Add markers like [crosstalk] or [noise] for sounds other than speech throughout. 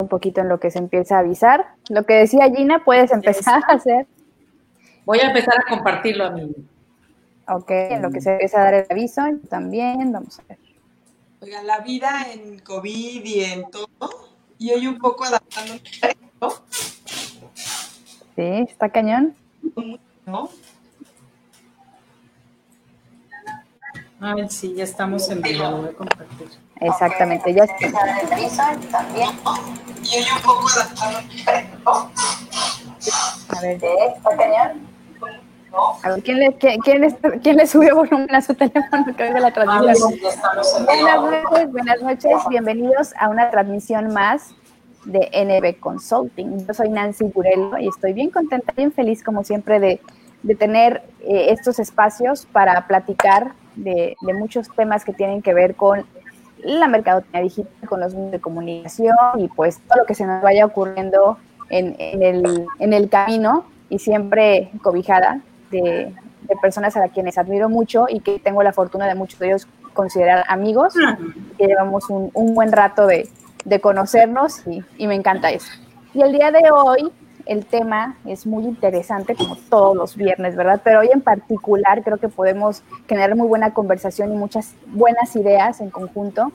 un poquito en lo que se empieza a avisar. Lo que decía Gina, puedes empezar a hacer. Voy a empezar a compartirlo a mí. Ok, en lo que se empieza a dar el aviso, también, vamos a ver. Oiga, la vida en COVID y en todo, y hoy un poco adaptándome a Sí, está cañón. ¿No? A ver, sí, ya estamos en vivo, lo voy a compartir. Exactamente, ya está. también. Y hoy un poco A ver, ¿está cañón? A ver, ¿quién le, quién, quién, le, subió volumen a su teléfono que oiga la transmisión? Buenas noches, buenas noches, bienvenidos a una transmisión más de NB Consulting. Yo soy Nancy Burello y estoy bien contenta, bien feliz como siempre de, de tener eh, estos espacios para platicar de, de, muchos temas que tienen que ver con la mercadotecnia digital, con los medios de comunicación y pues todo lo que se nos vaya ocurriendo en, en, el, en el camino y siempre cobijada de, de, personas a quienes admiro mucho y que tengo la fortuna de muchos de ellos considerar amigos, que llevamos un, un buen rato de, de conocernos y, y, me encanta eso. Y el día de hoy el tema es muy interesante como todos los viernes, ¿verdad? Pero hoy en particular creo que podemos generar muy buena conversación y muchas buenas ideas en conjunto.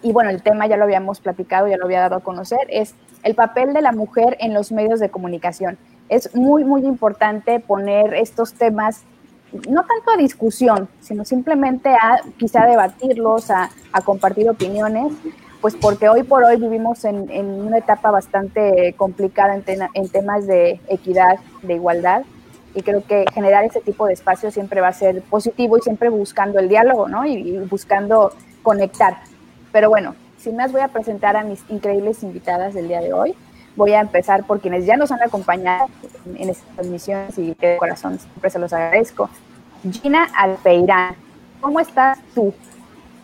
Y bueno, el tema ya lo habíamos platicado, ya lo había dado a conocer, es el papel de la mujer en los medios de comunicación. Es muy, muy importante poner estos temas no tanto a discusión, sino simplemente a quizá debatirlos, a, a compartir opiniones, pues porque hoy por hoy vivimos en, una etapa bastante complicada en, en, temas de equidad, de igualdad, y creo que generar ese tipo de espacio siempre va a ser positivo y siempre buscando el diálogo, ¿no? Y, y buscando conectar. Pero bueno, sin más voy a presentar a mis increíbles invitadas del día de hoy. Voy a empezar por quienes ya nos han acompañado en, en estas transmisiones y de corazón siempre se los agradezco. Gina Alpeirán, ¿cómo estás tú?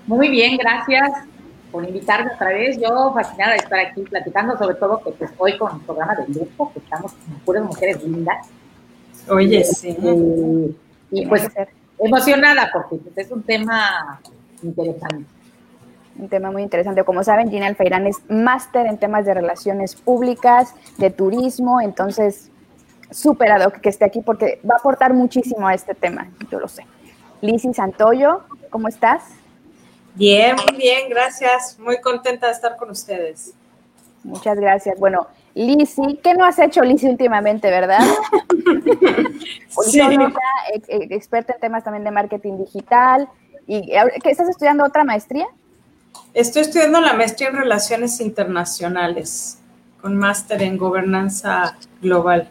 Muy bien, gracias por invitarme otra vez. Yo fascinada de estar aquí platicando, sobre todo que estoy con un programa de lujo, que estamos con puras mujeres lindas. Oye, sí. Y, y pues emocionada porque pues, es un tema interesante. Un tema muy interesante. Como saben, Gina Alfeirán es máster en temas de relaciones públicas, de turismo, entonces súper ad hoc que esté aquí porque va a aportar muchísimo a este tema, yo lo sé. Lizzy Santoyo, ¿cómo estás? Bien, muy bien, gracias. Muy contenta de estar con ustedes. Muchas gracias. Bueno, Lizzy, ¿qué no has hecho Lizzy últimamente, verdad? [laughs] sí. experta en temas también de marketing digital. ¿Y qué estás estudiando otra maestría? Estoy estudiando la maestría en Relaciones Internacionales, con máster en Gobernanza Global.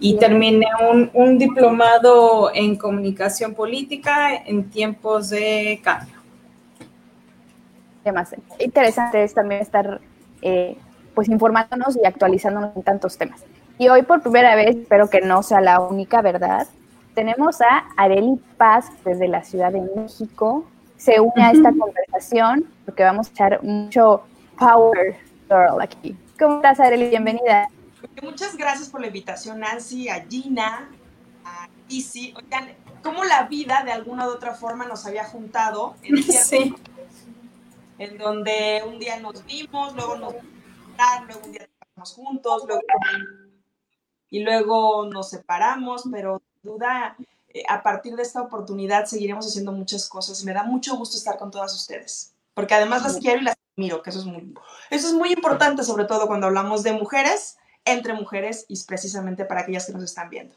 Y terminé un, un diplomado en Comunicación Política en tiempos de cambio temas. Interesante es también estar eh, pues informándonos y actualizándonos en tantos temas. Y hoy por primera vez, espero que no sea la única verdad, tenemos a Areli Paz desde la Ciudad de México. Se une a esta conversación porque vamos a echar mucho power girl aquí. ¿Cómo estás, Areli? Bienvenida. Muchas gracias por la invitación, Nancy, a Gina, a Isi. Oigan, cómo la vida de alguna u otra forma nos había juntado en [laughs] sí en donde un día nos vimos, luego nos luego un día trabajamos juntos, luego, y luego nos separamos, pero duda, eh, a partir de esta oportunidad seguiremos haciendo muchas cosas y me da mucho gusto estar con todas ustedes, porque además las quiero y las admiro, que eso es muy, eso es muy importante, sobre todo cuando hablamos de mujeres, entre mujeres y precisamente para aquellas que nos están viendo.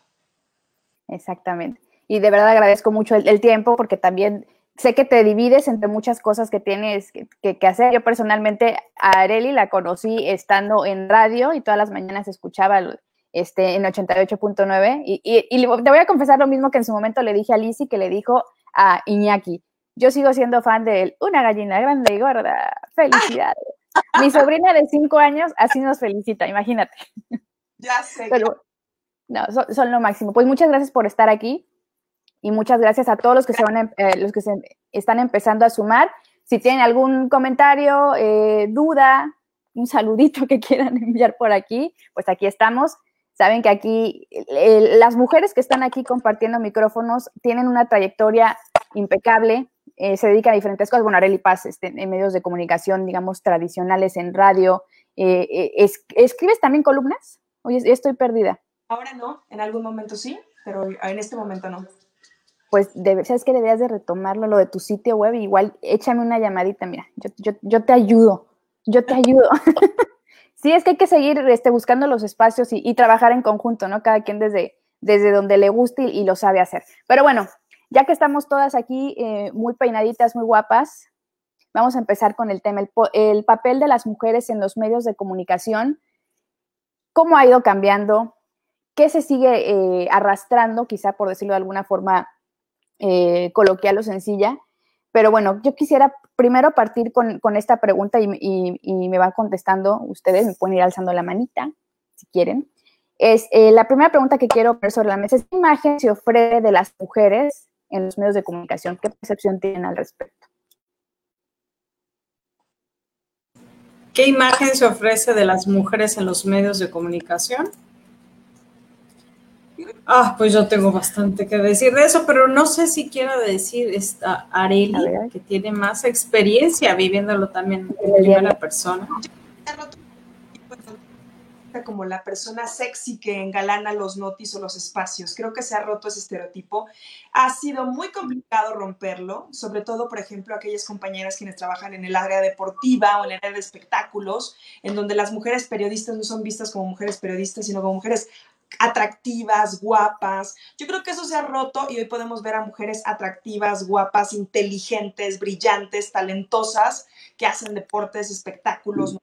Exactamente. Y de verdad agradezco mucho el tiempo porque también sé que te divides entre muchas cosas que tienes que, que, hacer. Yo personalmente a Areli la conocí estando en radio y todas las mañanas escuchaba este, en 88.9 y, y, y, te voy a confesar lo mismo que en su momento le dije a Lizzy que le dijo a Iñaki. Yo sigo siendo fan de él. Una gallina grande y gorda. Felicidades. [laughs] Mi sobrina de cinco años así nos felicita, imagínate. Ya sé. Pero, no, son, son lo máximo. Pues muchas gracias por estar aquí y muchas gracias a todos los que se van, eh, los que se están empezando a sumar. Si tienen algún comentario, eh, duda, un saludito que quieran [laughs] enviar por aquí, pues aquí estamos. Saben que aquí eh, las mujeres que están aquí compartiendo micrófonos tienen una trayectoria impecable, se dedican a diferentes cosas. Bueno, Areli Paz este, en medios de comunicación, digamos, tradicionales, en radio, eh, ¿Escribes también columnas? Oye, estoy perdida. Ahora no, en algún momento sí, pero en este momento no. Pues sabes que deberías de retomarlo, lo de tu sitio web, igual échame una llamadita, mira, yo, te ayudo, yo te ayudo. [laughs] sí, es que hay que seguir este, buscando los espacios y, trabajar en conjunto, ¿no? Cada quien desde, desde donde le guste y, lo sabe hacer. Pero bueno, ya que estamos todas aquí eh, muy peinaditas, muy guapas, vamos a empezar con el tema, el, papel de las mujeres en los medios de comunicación, cómo ha ido cambiando, qué se sigue eh, arrastrando, quizá por decirlo de alguna forma eh, coloquial o sencilla. Pero bueno, yo quisiera primero partir con, esta pregunta y, me van contestando ustedes, me pueden ir alzando la manita si quieren. Es eh, la primera pregunta que quiero poner sobre la mesa es qué imagen se ofrece de las mujeres en los medios de comunicación, qué percepción tienen al respecto. ¿Qué imagen se ofrece de las mujeres en los medios de comunicación? Ah, pues yo tengo bastante que decir de eso, pero no sé si quiero decir esta Areli, que tiene más experiencia viviéndolo también en primera persona. Como la persona sexy que engalana los notis o los espacios. Creo que se ha roto ese estereotipo. Ha sido muy complicado romperlo, sobre todo, por ejemplo, aquellas compañeras quienes trabajan en el área deportiva o en el área de espectáculos, en donde las mujeres periodistas no son vistas como mujeres periodistas, sino como mujeres atractivas, guapas. Yo creo que eso se ha roto y hoy podemos ver a mujeres atractivas, guapas, inteligentes, brillantes, talentosas, que hacen deportes, espectáculos.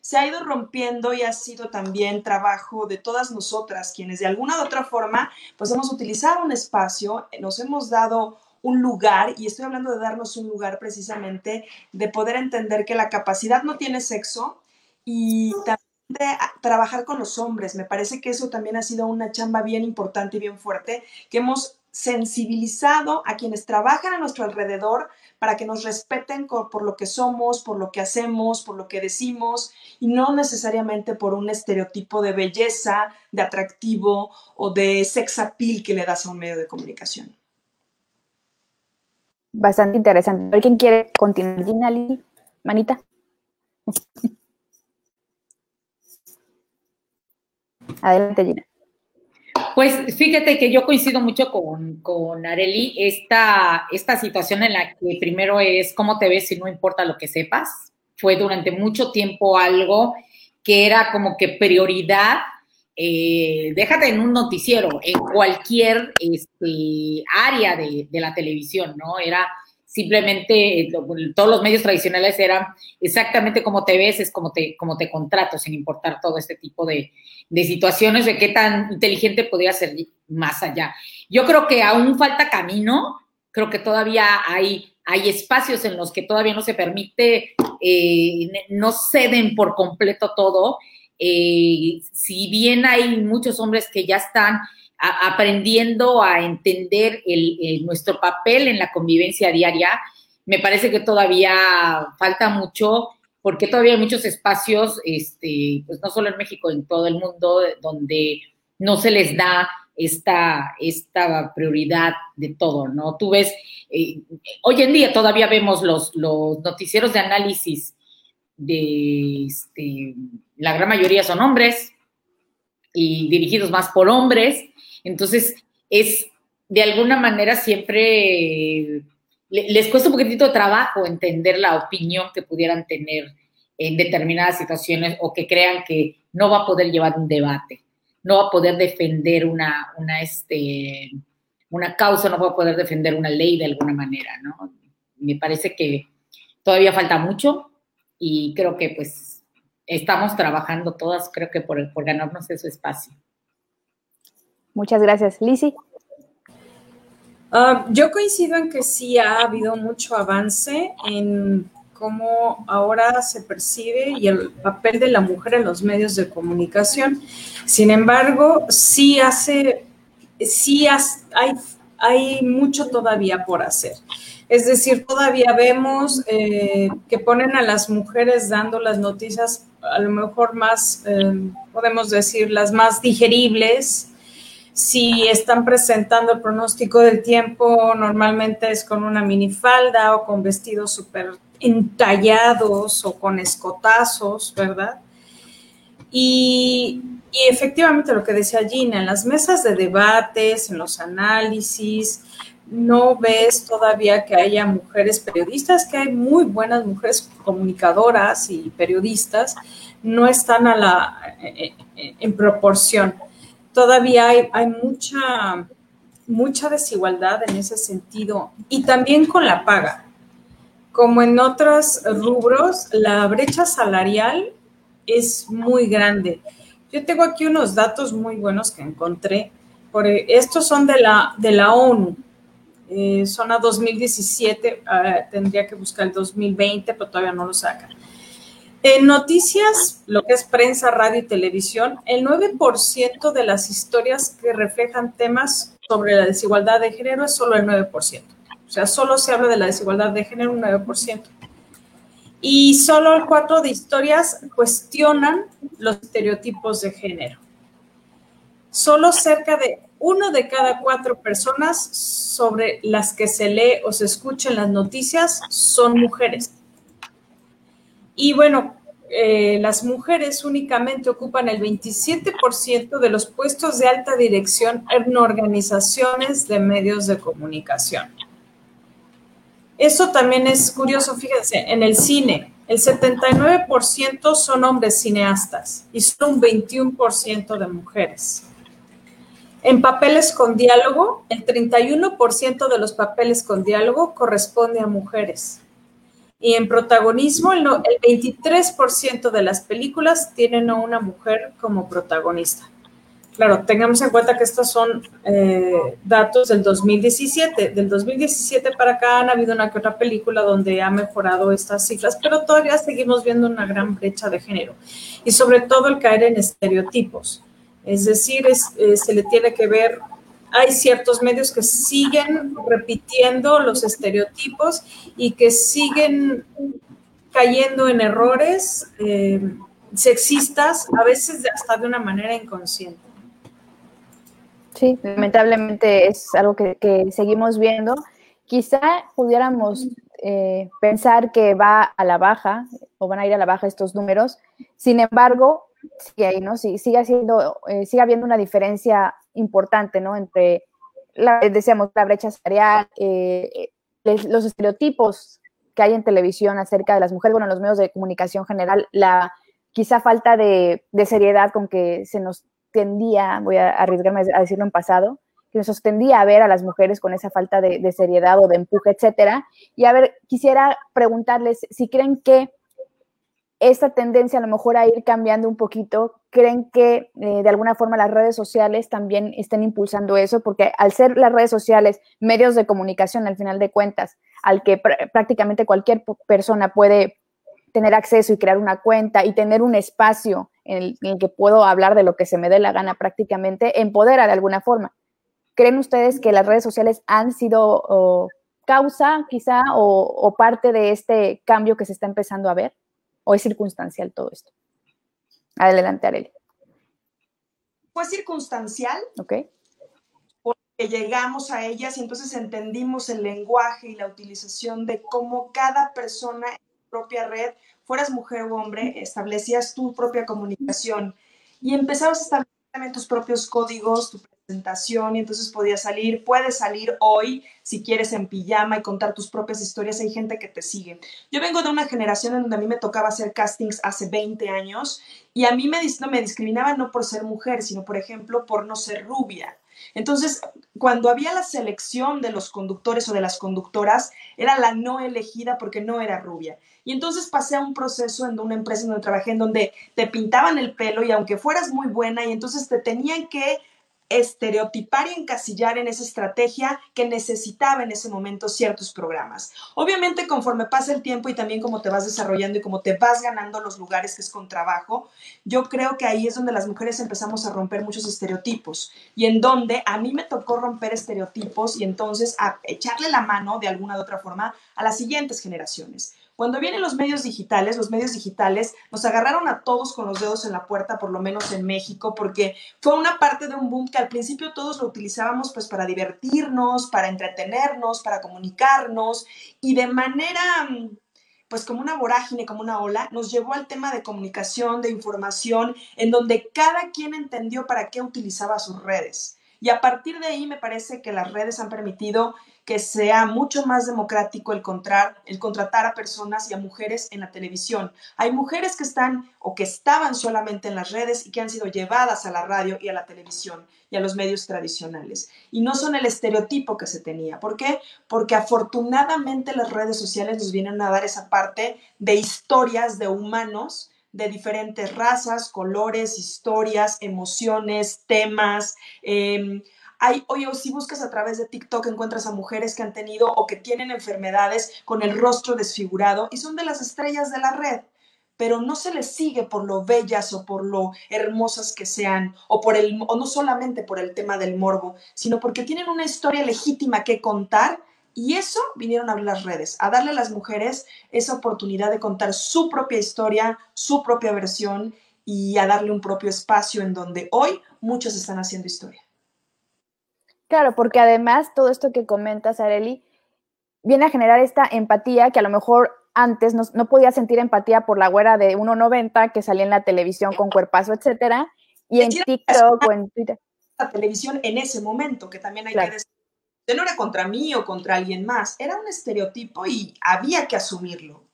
Se ha ido rompiendo y ha sido también trabajo de todas nosotras, quienes de alguna u otra forma, pues hemos utilizado un espacio, nos hemos dado un lugar, y estoy hablando de darnos un lugar precisamente, de poder entender que la capacidad no tiene sexo y también de trabajar con los hombres. Me parece que eso también ha sido una chamba bien importante y bien fuerte, que hemos sensibilizado a quienes trabajan a nuestro alrededor para que nos respeten por lo que somos, por lo que hacemos, por lo que decimos y no necesariamente por un estereotipo de belleza, de atractivo o de sex appeal que le das a un medio de comunicación. Bastante interesante. ¿Alguien quiere continuar? Manita. [laughs] Adelante, Gina. Pues fíjate que yo coincido mucho con, con Areli, esta, esta situación en la que primero es cómo te ves y no importa lo que sepas. Fue durante mucho tiempo algo que era como que prioridad, eh, déjate en un noticiero, en cualquier este, área de, de la televisión, ¿no? Era simplemente eh, todos los medios tradicionales eran exactamente como te ves, es como te, como te contrato, sin importar todo este tipo de, situaciones, de qué tan inteligente podría ser más allá. Yo creo que aún falta camino, creo que todavía hay, hay espacios en los que todavía no se permite, eh, no ceden por completo todo. Eh, si bien hay muchos hombres que ya están aprendiendo a entender nuestro papel en la convivencia diaria. Me parece que todavía falta mucho, porque todavía hay muchos espacios, este, pues no solo en México, en todo el mundo, donde no se les da esta, esta prioridad de todo, ¿no? Tú ves, eh, hoy en día todavía vemos los, los noticieros de análisis de, este, la gran mayoría son hombres y dirigidos más por hombres, entonces, es de alguna manera siempre les cuesta un poquitito de trabajo entender la opinión que pudieran tener en determinadas situaciones o que crean que no va a poder llevar un debate, no va a poder defender una, una, este, una causa, no va a poder defender una ley de alguna manera, ¿no? Me parece que todavía falta mucho y creo que pues estamos trabajando todas, creo que por, por ganarnos ese espacio. Muchas gracias. Lisi. Ah, yo coincido en que sí ha habido mucho avance en cómo ahora se percibe y el papel de la mujer en los medios de comunicación. Sin embargo, sí hace, sí hay, hay mucho todavía por hacer. Es decir, todavía vemos eh, que ponen a las mujeres dando las noticias a lo mejor más, eh, podemos decir, las más digeribles, si están presentando el pronóstico del tiempo, normalmente es con una minifalda o con vestidos súper entallados o con escotazos, ¿verdad? Y, y efectivamente lo que decía Gina, en las mesas de debates, en los análisis, no ves todavía que haya mujeres periodistas, que hay muy buenas mujeres comunicadoras y periodistas, no están a la, en proporción. Todavía hay, hay mucha, mucha desigualdad en ese sentido y también con la paga. Como en otros rubros, la brecha salarial es muy grande. Yo tengo aquí unos datos muy buenos que encontré. Por, estos son de la, de la ONU. Eh, son a 2017, ah, tendría que buscar el 2020, pero todavía no lo sacan. En noticias, lo que es prensa, radio y televisión, el 9% de las historias que reflejan temas sobre la desigualdad de género es solo el 9%. O sea, solo se habla de la desigualdad de género un 9%. Y solo el 4% de historias cuestionan los estereotipos de género. Solo cerca de uno de cada cuatro personas sobre las que se lee o se escucha en las noticias son mujeres. Y bueno, eh, las mujeres únicamente ocupan el 27% de los puestos de alta dirección en organizaciones de medios de comunicación. Eso también es curioso, fíjense, en el cine, el 79% son hombres cineastas y solo un 21% de mujeres. En papeles con diálogo, el 31% de los papeles con diálogo corresponde a mujeres. Y en protagonismo, el, 23% de las películas tienen a una mujer como protagonista. Claro, tengamos en cuenta que estos son eh, datos del 2017. Del 2017 para acá han habido una que otra película donde ha mejorado estas cifras, pero todavía seguimos viendo una gran brecha de género y sobre todo el caer en estereotipos. Es decir, eh, se le tiene que ver, hay ciertos medios que siguen repitiendo los estereotipos y que siguen cayendo en errores eh, sexistas, a veces hasta de una manera inconsciente. Sí, lamentablemente es algo que, seguimos viendo. Quizá pudiéramos eh, pensar que va a la baja o van a ir a la baja estos números. Sin embargo, sigue ahí, ¿no? Sigue, haciendo, eh, sigue habiendo una diferencia importante, ¿no? Entre, la, decíamos, la brecha salarial, eh, eh, los estereotipos que hay en televisión acerca de las mujeres, bueno, en los medios de comunicación general, la quizá falta de, seriedad con que se nos tendía, voy a arriesgarme a decirlo en pasado, que nos tendía a ver a las mujeres con esa falta de, de seriedad o de empuje, etcétera. Y a ver, quisiera preguntarles si creen que esta tendencia a lo mejor a ir cambiando un poquito, creen que eh, de alguna forma las redes sociales también estén impulsando eso, porque al ser las redes sociales medios de comunicación al final de cuentas, al que prácticamente cualquier persona puede tener acceso y crear una cuenta y tener un espacio en el, que puedo hablar de lo que se me dé la gana prácticamente, empodera de alguna forma. ¿Creen ustedes que las redes sociales han sido causa quizá o parte de este cambio que se está empezando a ver? ¿O es circunstancial todo esto? Adelante, Arely. Fue circunstancial. Ok. Porque llegamos a ellas y entonces entendimos el lenguaje y la utilización de cómo cada persona en su propia red, fueras mujer o hombre, establecías tu propia comunicación y empezabas a establecer tus propios códigos, tu presentación y entonces podías salir, puedes salir hoy si quieres en pijama y contar tus propias historias, hay gente que te sigue. Yo vengo de una generación en donde a mí me tocaba hacer castings hace 20 años y a mí me, no, me discriminaban no por ser mujer, sino por ejemplo por no ser rubia. Entonces, cuando había la selección de los conductores o de las conductoras, era la no elegida porque no era rubia. Y entonces pasé a un proceso en una empresa donde trabajé, en donde te pintaban el pelo y aunque fueras muy buena, y entonces te tenían que estereotipar y encasillar en esa estrategia que necesitaba en ese momento ciertos programas. Obviamente, conforme pasa el tiempo y también como te vas desarrollando y como te vas ganando los lugares que es con trabajo, yo creo que ahí es donde las mujeres empezamos a romper muchos estereotipos y en donde a mí me tocó romper estereotipos y entonces a echarle la mano de alguna u otra forma a las siguientes generaciones. Cuando vienen los medios digitales, los medios digitales nos agarraron a todos con los dedos en la puerta, por lo menos en México, porque fue una parte de un boom que al principio todos lo utilizábamos pues para divertirnos, para entretenernos, para comunicarnos y de manera pues como una vorágine, como una ola, nos llevó al tema de comunicación, de información, en donde cada quien entendió para qué utilizaba sus redes. Y a partir de ahí me parece que las redes han permitido que sea mucho más democrático el, el contratar a personas y a mujeres en la televisión. Hay mujeres que están o que estaban solamente en las redes y que han sido llevadas a la radio y a la televisión y a los medios tradicionales. Y no son el estereotipo que se tenía. ¿Por qué? Porque afortunadamente las redes sociales nos vienen a dar esa parte de historias de humanos de diferentes razas, colores, historias, emociones, temas. Eh, hay, oye, si buscas a través de TikTok encuentras a mujeres que han tenido o que tienen enfermedades con el rostro desfigurado y son de las estrellas de la red, pero no se les sigue por lo bellas o por lo hermosas que sean o por el o no solamente por el tema del morbo, sino porque tienen una historia legítima que contar y eso vinieron a abrir las redes, a darle a las mujeres esa oportunidad de contar su propia historia, su propia versión y a darle un propio espacio en donde hoy muchos están haciendo historia. Claro, porque además todo esto que comentas, Areli, viene a generar esta empatía que a lo mejor antes no, podía sentir empatía por la güera de 1.90 que salía en la televisión con cuerpazo, etcétera, y en TikTok o en Twitter. La televisión en ese momento, que también hay que decir, no era contra mí o contra alguien más, era un estereotipo y había que asumirlo.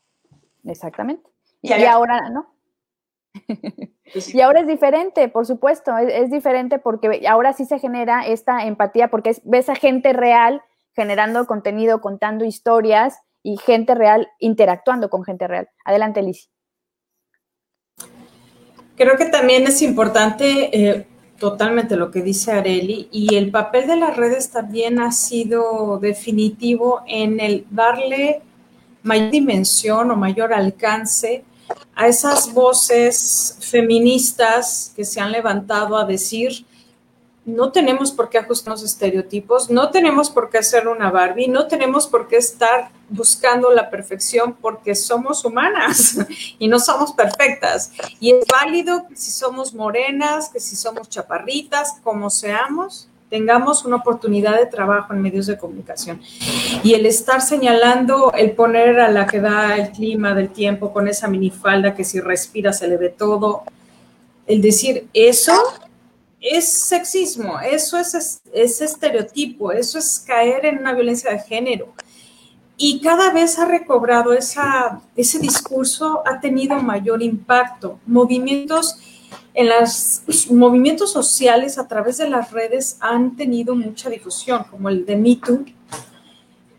Exactamente. y ahora, ¿no? [laughs] Pues y ahora es diferente, por supuesto, es, diferente porque ahora sí se genera esta empatía porque ves a gente real generando contenido, contando historias y gente real interactuando con gente real. Adelante, Liz. Creo que también es importante eh, totalmente lo que dice Areli y el papel de las redes también ha sido definitivo en el darle mayor dimensión o mayor alcance a esas voces feministas que se han levantado a decir, no tenemos por qué ajustarnos estereotipos, no tenemos por qué hacer una Barbie, no tenemos por qué estar buscando la perfección porque somos humanas [laughs] y no somos perfectas. Y es válido que si somos morenas, que si somos chaparritas, como seamos, tengamos una oportunidad de trabajo en medios de comunicación. Y el estar señalando, el poner a la que da el clima del tiempo con esa minifalda que si respira se le ve todo, el decir eso es sexismo, eso es, es estereotipo, eso es caer en una violencia de género. Y cada vez ha recobrado esa, ese discurso, ha tenido mayor impacto. Movimientos en los movimientos sociales a través de las redes han tenido mucha difusión, como el de MeToo,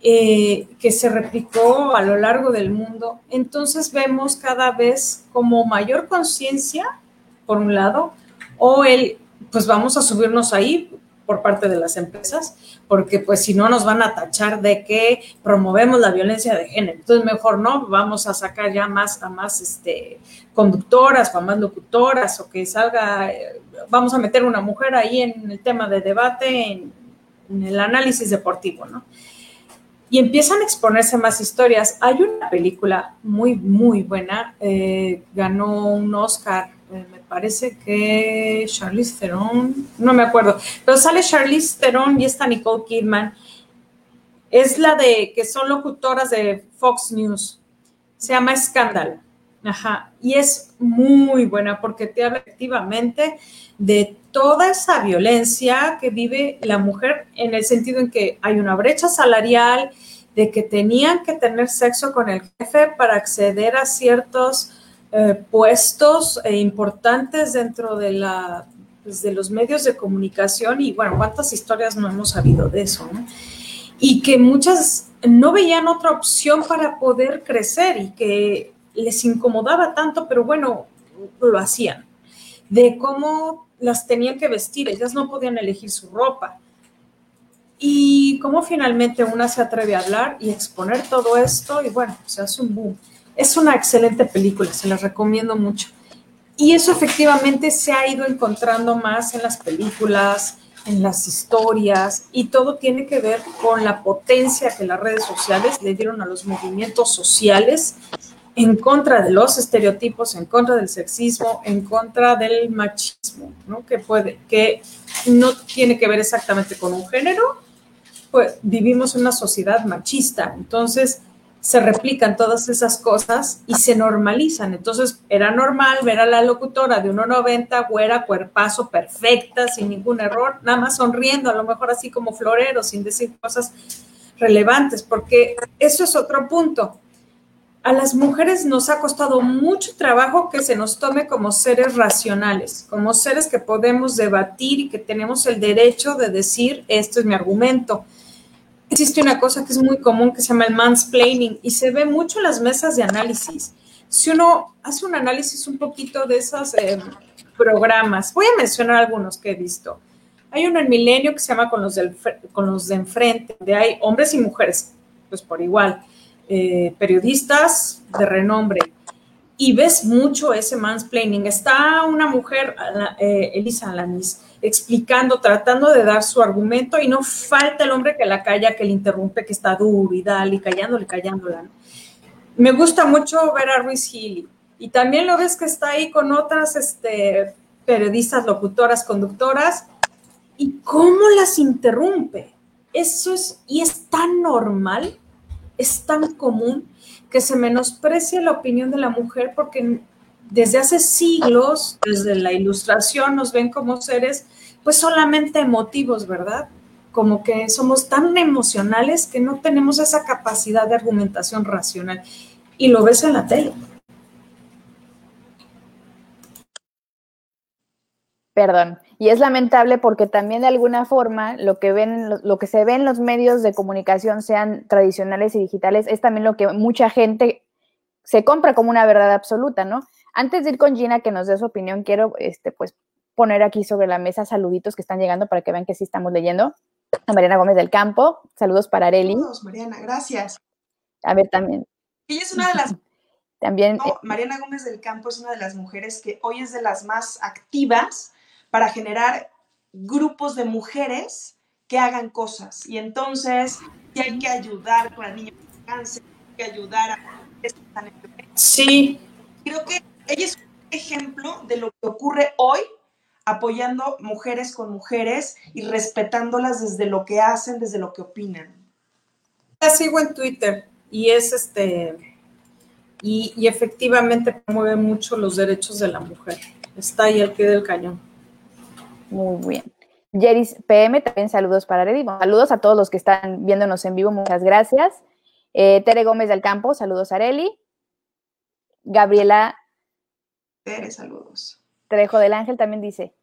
eh, que se replicó a lo largo del mundo. Entonces vemos cada vez como mayor conciencia, por un lado, o el, pues vamos a subirnos ahí, por parte de las empresas, porque pues si no nos van a tachar de que promovemos la violencia de género. Entonces mejor no, vamos a sacar ya más a más este, conductoras o a más locutoras o que salga, eh, vamos a meter una mujer ahí en el tema de debate, en, el análisis deportivo, ¿no? Y empiezan a exponerse más historias. Hay una película muy, muy buena, eh, ganó un Oscar eh, me parece que Charlize Theron, no me acuerdo, pero sale Charlize Theron y está Nicole Kidman. Es la de que son locutoras de Fox News. Se llama Scandal. Ajá. Y es muy buena porque te habla efectivamente de toda esa violencia que vive la mujer en el sentido en que hay una brecha salarial, de que tenían que tener sexo con el jefe para acceder a ciertos eh, puestos eh, importantes dentro de, la, pues, de los medios de comunicación y bueno, cuántas historias no hemos sabido de eso, Y que muchas no veían otra opción para poder crecer y que les incomodaba tanto, pero bueno, lo hacían. De cómo las tenían que vestir, ellas no podían elegir su ropa. Y cómo finalmente una se atreve a hablar y exponer todo esto y bueno, se hace un boom. Es una excelente película, se la recomiendo mucho. Y eso efectivamente se ha ido encontrando más en las películas, en las historias, y todo tiene que ver con la potencia que las redes sociales le dieron a los movimientos sociales en contra de los estereotipos, en contra del sexismo, en contra del machismo, ¿no? Que puede, que no tiene que ver exactamente con un género, pues vivimos una sociedad machista. Entonces, se replican todas esas cosas y se normalizan. Entonces, era normal ver a la locutora de 1,90, güera, cuerpazo, perfecta, sin ningún error, nada más sonriendo, a lo mejor así como florero, sin decir cosas relevantes, porque eso es otro punto. A las mujeres nos ha costado mucho trabajo que se nos tome como seres racionales, como seres que podemos debatir y que tenemos el derecho de decir, esto es mi argumento existe una cosa que es muy común que se llama el mansplaining y se ve mucho en las mesas de análisis. Si uno hace un análisis un poquito de esos eh, programas, voy a mencionar algunos que he visto. Hay uno en Milenio que se llama Con los, del, con los de enfrente, donde hay hombres y mujeres, pues por igual, eh, periodistas de renombre. Y ves mucho ese mansplaining. Está una mujer, eh, Elisa Alanis, explicando, tratando de dar su argumento y no falta el hombre que la calla, que le interrumpe, que está duro y dale, callándole, callándola. Me gusta mucho ver a Ruiz Healy y también lo ves que está ahí con otras este, periodistas, locutoras, conductoras y cómo las interrumpe. Eso es, y es tan normal, es tan común que se menosprecia la opinión de la mujer porque desde hace siglos, desde la ilustración, nos ven como seres pues solamente emotivos, ¿verdad? Como que somos tan emocionales que no tenemos esa capacidad de argumentación racional. Y lo ves en la tele. Perdón. Y es lamentable porque también de alguna forma lo que ven, lo que se ve en los medios de comunicación, sean tradicionales y digitales, es también lo que mucha gente se compra como una verdad absoluta, ¿no? Antes de ir con Gina que nos dé su opinión, quiero este, pues, poner aquí sobre la mesa saluditos que están llegando para que vean que sí estamos leyendo. A Mariana Gómez del Campo, saludos para Areli. Saludos, Mariana, gracias. A ver, también. Ella es una de las... [laughs] también... Eh, Mariana Gómez del Campo es una de las mujeres que hoy es de las más activas para generar grupos de mujeres que hagan cosas. Y entonces, si hay que ayudar con niños con cáncer, hay que ayudar a... Sí. Creo que ella es un ejemplo de lo que ocurre hoy apoyando mujeres con mujeres y respetándolas desde lo que hacen, desde lo que opinan. La sigo en Twitter y es este, y, efectivamente promueve mucho los derechos de la mujer. Está ahí al pie del cañón. Muy bien. Jeris PM, también saludos para Reddy. saludos a todos los que están viéndonos en vivo, muchas gracias. Eh, Tere Gómez del Campo, saludos a Areli. Gabriela. Tere, saludos. Trejo del Ángel también dice.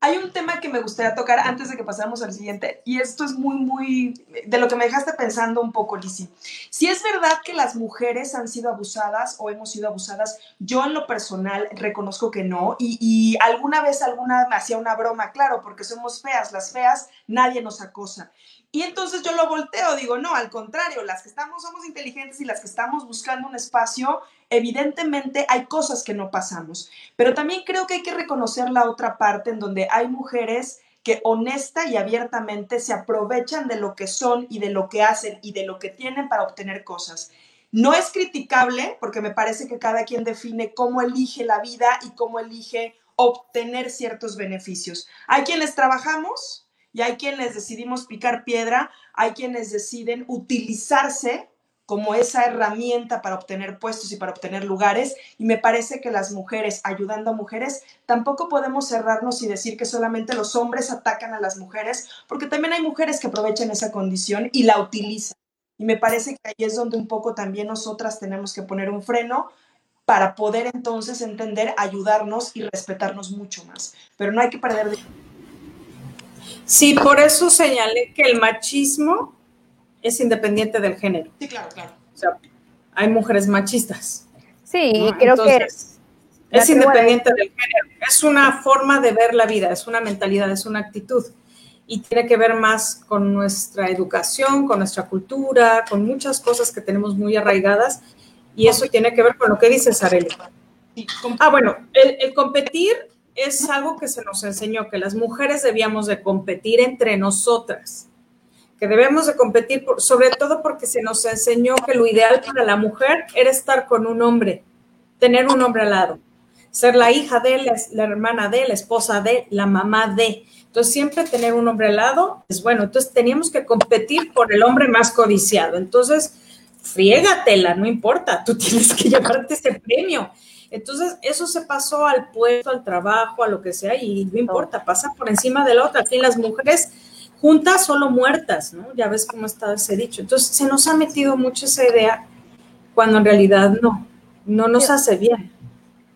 Hay un tema que me gustaría tocar antes de que pasemos al siguiente, y esto es muy, muy de lo que me dejaste pensando un poco, Lisi. Si es verdad que las mujeres han sido abusadas o hemos sido abusadas, yo en lo personal reconozco que no, y, y alguna vez alguna me hacía una broma, claro, porque somos feas, las feas nadie nos acosa. Y entonces yo lo volteo, digo, no, al contrario, las que estamos somos inteligentes y las que estamos buscando un espacio, evidentemente hay cosas que no pasamos, pero también creo que hay que reconocer la otra parte en donde hay mujeres que honesta y abiertamente se aprovechan de lo que son y de lo que hacen y de lo que tienen para obtener cosas. No es criticable porque me parece que cada quien define cómo elige la vida y cómo elige obtener ciertos beneficios. Hay quienes trabajamos y hay quienes decidimos picar piedra, hay quienes deciden utilizarse como esa herramienta para obtener puestos y para obtener lugares. Y me parece que las mujeres, ayudando a mujeres, tampoco podemos cerrarnos y decir que solamente los hombres atacan a las mujeres, porque también hay mujeres que aprovechan esa condición y la utilizan. Y me parece que ahí es donde un poco también nosotras tenemos que poner un freno para poder entonces entender, ayudarnos y respetarnos mucho más. Pero no hay que perder de... Sí, por eso señalé que el machismo es independiente del género. Sí, claro, claro. O sea, hay mujeres machistas. Sí, creo que... Es independiente del género. Es una forma de ver la vida, es una mentalidad, es una actitud. Y tiene que ver más con nuestra educación, con nuestra cultura, con muchas cosas que tenemos muy arraigadas. Y eso tiene que ver con lo que dice Sareli. Ah, bueno, el, el competir es algo que se nos enseñó, que las mujeres debíamos de competir entre nosotras que debemos de competir, sobre todo porque se nos enseñó que lo ideal para la mujer era estar con un hombre, tener un hombre al lado, ser la hija de, la, la hermana de, la esposa de, la mamá de. Entonces, siempre tener un hombre al lado es bueno. Entonces, teníamos que competir por el hombre más codiciado. Entonces, friégatela, no importa, tú tienes que [laughs] llevarte ese premio. Entonces, eso se pasó al puesto, al trabajo, a lo que sea, y no importa, pasa por encima de la otra. Al fin, las mujeres juntas solo muertas, ¿no? Ya ves cómo está ese dicho. Entonces, se nos ha metido mucho esa idea cuando en realidad no, no nos hace bien.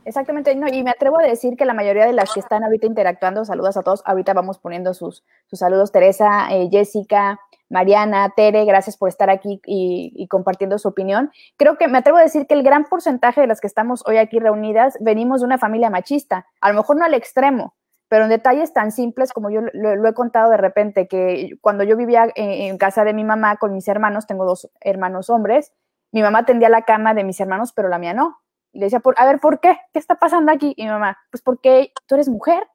Exactamente, no, y me atrevo a decir que la mayoría de las que están ahorita interactuando, saludos a todos, ahorita vamos poniendo sus, sus saludos, Teresa, eh, Jessica, Mariana, Tere, gracias por estar aquí y, compartiendo su opinión. Creo que me atrevo a decir que el gran porcentaje de las que estamos hoy aquí reunidas venimos de una familia machista, a lo mejor no al extremo, pero en detalles tan simples como yo lo, he contado de repente, que cuando yo vivía en, casa de mi mamá con mis hermanos, tengo dos hermanos hombres, mi mamá tendía la cama de mis hermanos, pero la mía no. Y le decía, a ver, ¿por qué? ¿Qué está pasando aquí? Y mi mamá, pues porque tú eres mujer.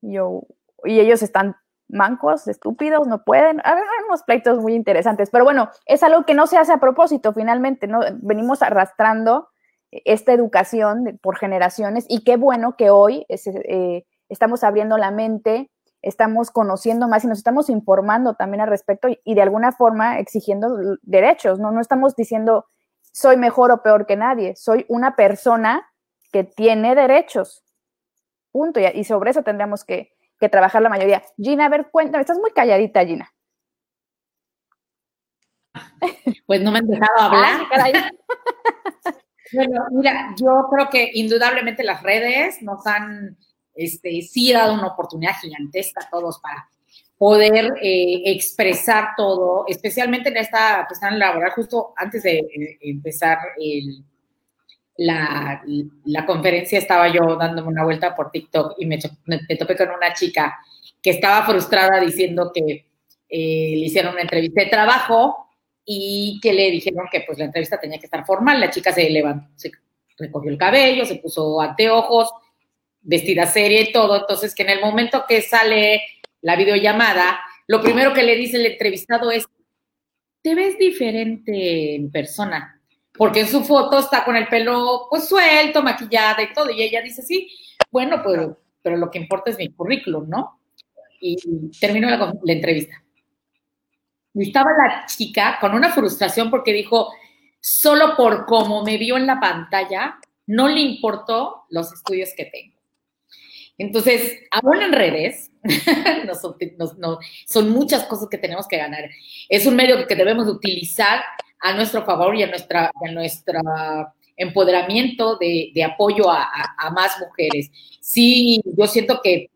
Y yo, y ellos están mancos, estúpidos, no pueden. Ver, unos pleitos muy interesantes, pero bueno, es algo que no se hace a propósito, finalmente, ¿no? Venimos arrastrando esta educación por generaciones y qué bueno que hoy eh, estamos abriendo la mente, estamos conociendo más y nos estamos informando también al respecto y, de alguna forma exigiendo derechos, ¿no? No estamos diciendo soy mejor o peor que nadie, soy una persona que tiene derechos. Punto. y sobre eso tendríamos que, que trabajar la mayoría. Gina, a ver, cuéntame, estás muy calladita, Gina. Pues no me han dejado hablar. [laughs] bueno, mira, yo creo que indudablemente las redes nos han, este, sí dado una oportunidad gigantesca a todos para poder eh, expresar todo, especialmente en esta cuestión laboral, justo antes de eh, empezar el, la, conferencia estaba yo dándome una vuelta por TikTok y me, me, topé con una chica que estaba frustrada diciendo que eh, le hicieron una entrevista de trabajo y que le dijeron que pues la entrevista tenía que estar formal. La chica se levantó, se recogió el cabello, se puso anteojos, vestida seria y todo. Entonces que en el momento que sale la videollamada, lo primero que le dice el entrevistado es, te ves diferente en persona porque en su foto está con el pelo pues suelto, maquillada y todo, y ella dice, sí, bueno, pues, pero lo que importa es mi currículum, ¿no? Y, terminó la, entrevista. Y estaba la chica con una frustración porque dijo, solo por cómo me vio en la pantalla, no le importó los estudios que tengo. Entonces, aún en redes, [laughs] son muchas cosas que tenemos que ganar. Es un medio que debemos utilizar a nuestro favor y a, nuestra, nuestro empoderamiento de, apoyo a, más mujeres. Sí, yo siento que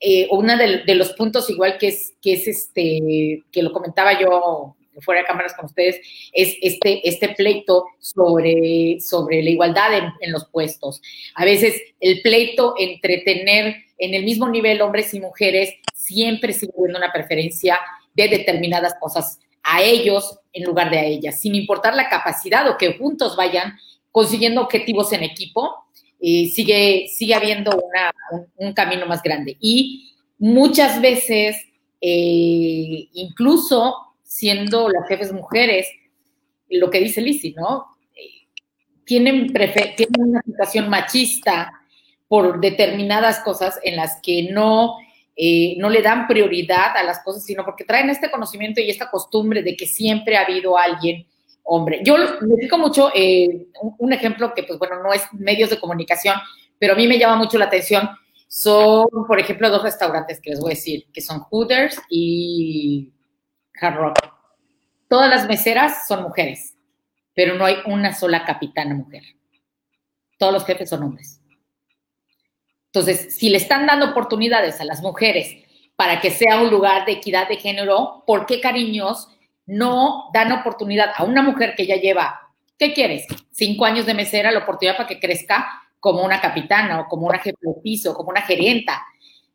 eh, uno de, los puntos igual que es, que es este, que lo comentaba yo fuera de cámaras con ustedes, es este, este pleito sobre, sobre la igualdad en, los puestos. A veces el pleito entre tener en el mismo nivel hombres y mujeres siempre sigue siendo una preferencia de determinadas cosas a ellos en lugar de a ellas, sin importar la capacidad o que juntos vayan consiguiendo objetivos en equipo, eh, sigue, sigue habiendo un, camino más grande. Y muchas veces, eh, incluso siendo las jefes mujeres, lo que dice Lizzie, ¿no? Tienen, tienen una situación machista por determinadas cosas en las que no eh, no le dan prioridad a las cosas, sino porque traen este conocimiento y esta costumbre de que siempre ha habido alguien hombre. Yo me digo mucho eh, un, ejemplo que, pues bueno, no es medios de comunicación, pero a mí me llama mucho la atención. Son, por ejemplo, dos restaurantes que les voy a decir, que son Hooters y Hard Rock. Todas las meseras son mujeres, pero no hay una sola capitana mujer. Todos los jefes son hombres. Entonces, si le están dando oportunidades a las mujeres para que sea un lugar de equidad de género, ¿por qué cariños no dan oportunidad a una mujer que ya lleva, ¿qué quieres? Cinco años de mesera, la oportunidad para que crezca como una capitana o como una jefe de piso, como una gerenta.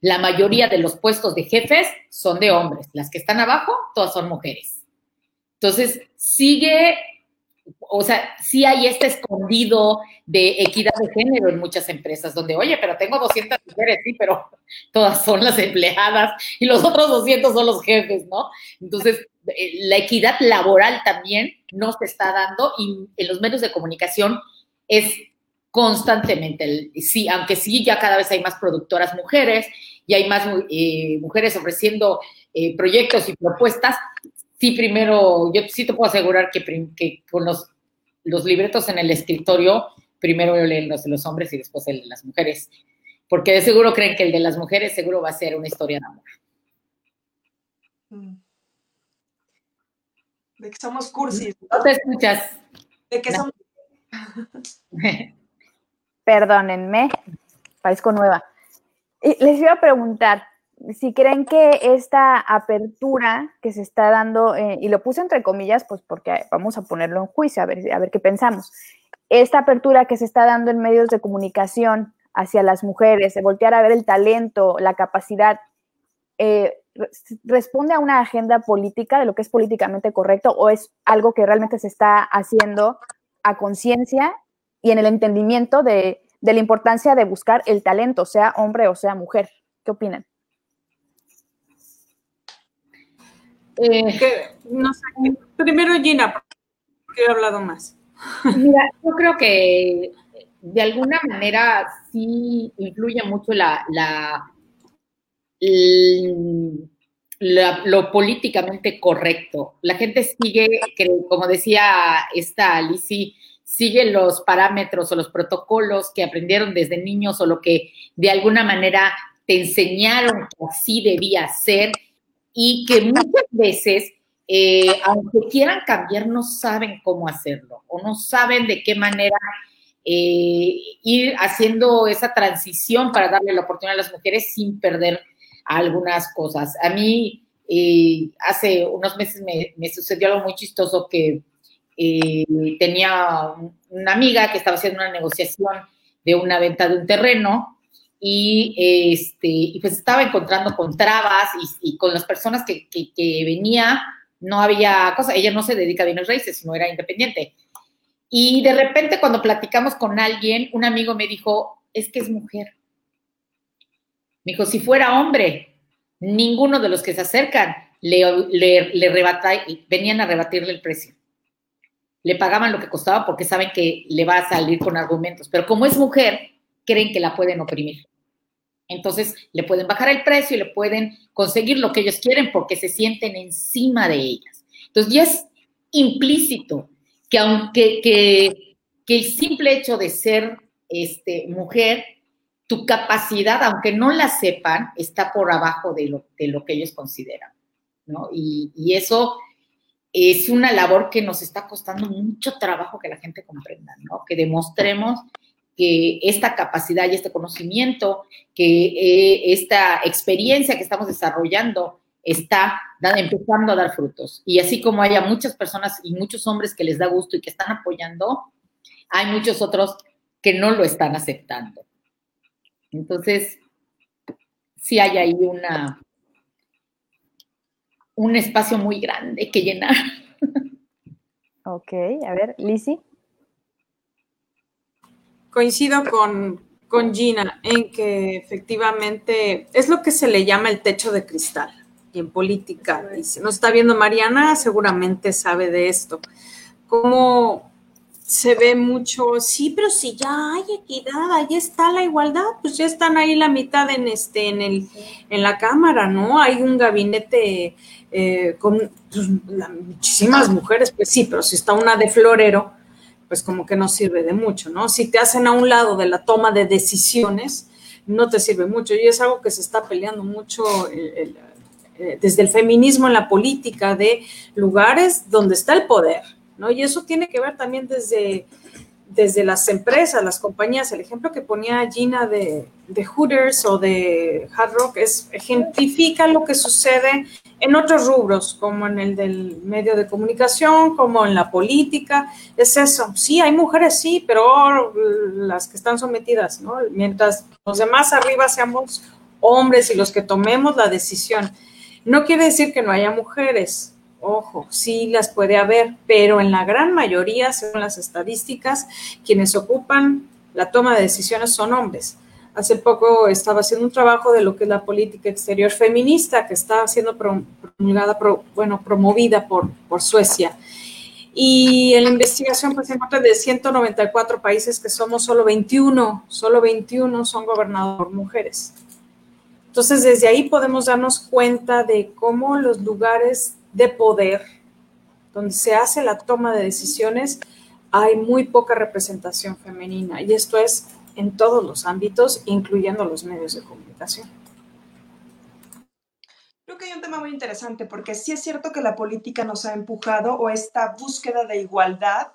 La mayoría de los puestos de jefes son de hombres. Las que están abajo, todas son mujeres. Entonces, sigue o sea, sí hay este escondido de equidad de género en muchas empresas, donde, oye, pero tengo 200 mujeres, sí, pero todas son las empleadas y los otros 200 son los jefes, ¿no? Entonces, eh, la equidad laboral también no se está dando y en los medios de comunicación es constantemente, sí, aunque sí, ya cada vez hay más productoras mujeres y hay más eh, mujeres ofreciendo eh, proyectos y propuestas, sí, primero, yo sí te puedo asegurar que, que con los, los libretos en el escritorio, primero yo leo los de los hombres y después el de las mujeres, porque de seguro creen que el de las mujeres seguro va a ser una historia de amor. Mm. De que somos cursis. No te escuchas. De que somos... [laughs] Perdónenme, parezco nueva. Les iba a preguntar, si creen que esta apertura que se está dando, eh, y lo puse entre comillas, pues porque vamos a ponerlo en juicio, a ver, a ver qué pensamos, esta apertura que se está dando en medios de comunicación hacia las mujeres, de voltear a ver el talento, la capacidad, eh, responde a una agenda política de lo que es políticamente correcto o es algo que realmente se está haciendo a conciencia y en el entendimiento de, de la importancia de buscar el talento, sea hombre o sea mujer. ¿Qué opinan? Eh, no sé, primero Gina, que he hablado más. Mira, yo creo que de alguna manera sí influye mucho la, la, lo políticamente correcto. La gente sigue, como decía esta Alicia, sigue los parámetros o los protocolos que aprendieron desde niños o lo que de alguna manera te enseñaron que así debía ser y que muchas veces, eh, aunque quieran cambiar, no saben cómo hacerlo o no saben de qué manera eh, ir haciendo esa transición para darle la oportunidad a las mujeres sin perder algunas cosas. A mí eh, hace unos meses me, sucedió algo muy chistoso que tenía una amiga que estaba haciendo una negociación de una venta de un terreno y, este, y pues estaba encontrando con trabas y, con las personas que, que, venía, no había cosa, ella no se dedica a bienes raíces, sino era independiente. Y de repente cuando platicamos con alguien, un amigo me dijo, es que es mujer. Me dijo, si fuera hombre, ninguno de los que se acercan le, le, le venían a rebatirle el precio. Le pagaban lo que costaba porque saben que le va a salir con argumentos. Pero como es mujer, creen que la pueden oprimir. Entonces le pueden bajar el precio y le pueden conseguir lo que ellos quieren porque se sienten encima de ellas. Entonces ya es implícito que aunque que, el simple hecho de ser este, mujer, tu capacidad, aunque no la sepan, está por abajo de lo, de lo que ellos consideran. ¿no? Y, y eso es una labor que nos está costando mucho trabajo que la gente comprenda, ¿no? Que demostremos que esta capacidad y este conocimiento, que eh, esta experiencia que estamos desarrollando está empezando a dar frutos. Y así como haya muchas personas y muchos hombres que les da gusto y que están apoyando, hay muchos otros que no lo están aceptando. Entonces, sí hay ahí una, un espacio muy grande que llenar. Ok, a ver, Lizzie. Coincido con, con Gina en que efectivamente es lo que se le llama el techo de cristal. Y en política, y si nos está viendo Mariana, seguramente sabe de esto. Cómo se ve mucho, sí, pero si ya hay equidad, ahí está la igualdad, pues ya están ahí la mitad en este, en el, en la cámara, ¿no? Hay un gabinete eh, con pues, muchísimas mujeres, pues sí, pero si está una de florero, pues como que no sirve de mucho, ¿no? Si te hacen a un lado de la toma de decisiones, no te sirve mucho. Y es algo que se está peleando mucho eh, eh, desde el feminismo en la política de lugares donde está el poder, ¿no? Y eso tiene que ver también desde desde las empresas, las compañías, el ejemplo que ponía Gina de, de, Hooters o de Hard Rock es, ejemplifica lo que sucede en otros rubros, como en el del medio de comunicación, como en la política. Es eso, sí, hay mujeres, sí, pero las que están sometidas, ¿no? Mientras los demás arriba seamos hombres y los que tomemos la decisión. No quiere decir que no haya mujeres, Ojo, sí las puede haber, pero en la gran mayoría, según las estadísticas, quienes ocupan la toma de decisiones son hombres. Hace poco estaba haciendo un trabajo de lo que es la política exterior feminista que está siendo promulgada, bueno, promovida por, por Suecia. Y en la investigación pues se encuentra de 194 países que somos solo 21, solo 21 son gobernados por mujeres. Entonces desde ahí podemos darnos cuenta de cómo los lugares de poder donde se hace la toma de decisiones, hay muy poca representación femenina y esto es en todos los ámbitos, incluyendo los medios de comunicación. Creo que hay un tema muy interesante porque sí es cierto que la política nos ha empujado o esta búsqueda de igualdad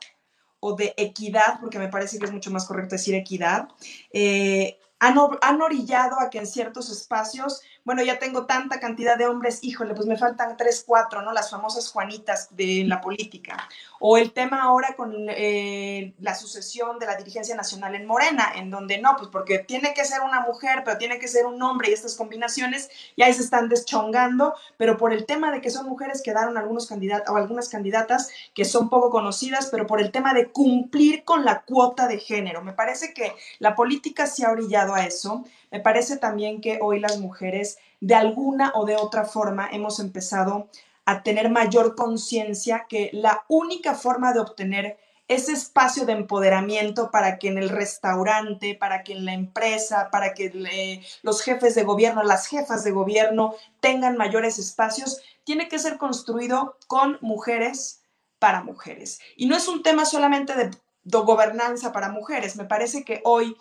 o de equidad, porque me parece que es mucho más correcto decir equidad, eh, han, han, orillado a que en ciertos espacios bueno, ya tengo tanta cantidad de hombres, híjole, pues me faltan tres, cuatro, ¿no? Las famosas Juanitas de la política. O el tema ahora con eh, la sucesión de la dirigencia nacional en Morena, en donde no, pues porque tiene que ser una mujer, pero tiene que ser un hombre y estas combinaciones, y ahí se están deschongando, pero por el tema de que son mujeres quedaron algunos candidatos o algunas candidatas que son poco conocidas, pero por el tema de cumplir con la cuota de género. Me parece que la política se ha orillado a eso. Me parece también que hoy las mujeres de alguna o de otra forma hemos empezado a tener mayor conciencia que la única forma de obtener ese espacio de empoderamiento para que en el restaurante, para que en la empresa, para que los jefes de gobierno, las jefas de gobierno tengan mayores espacios, tiene que ser construido con mujeres para mujeres. Y no es un tema solamente de, de gobernanza para mujeres, me parece que hoy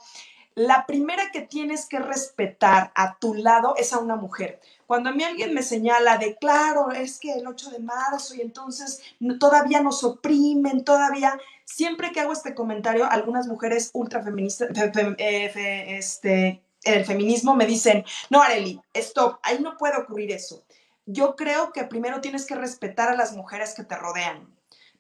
la primera que tienes que respetar a tu lado es a una mujer. Cuando a mí alguien me señala de, claro, es que el 8 de marzo y entonces todavía nos oprimen, todavía, siempre que hago este comentario, algunas mujeres ultrafeministas, eh, este, el feminismo me dicen, no, Areli, stop, ahí no puede ocurrir eso. Yo creo que primero tienes que respetar a las mujeres que te rodean.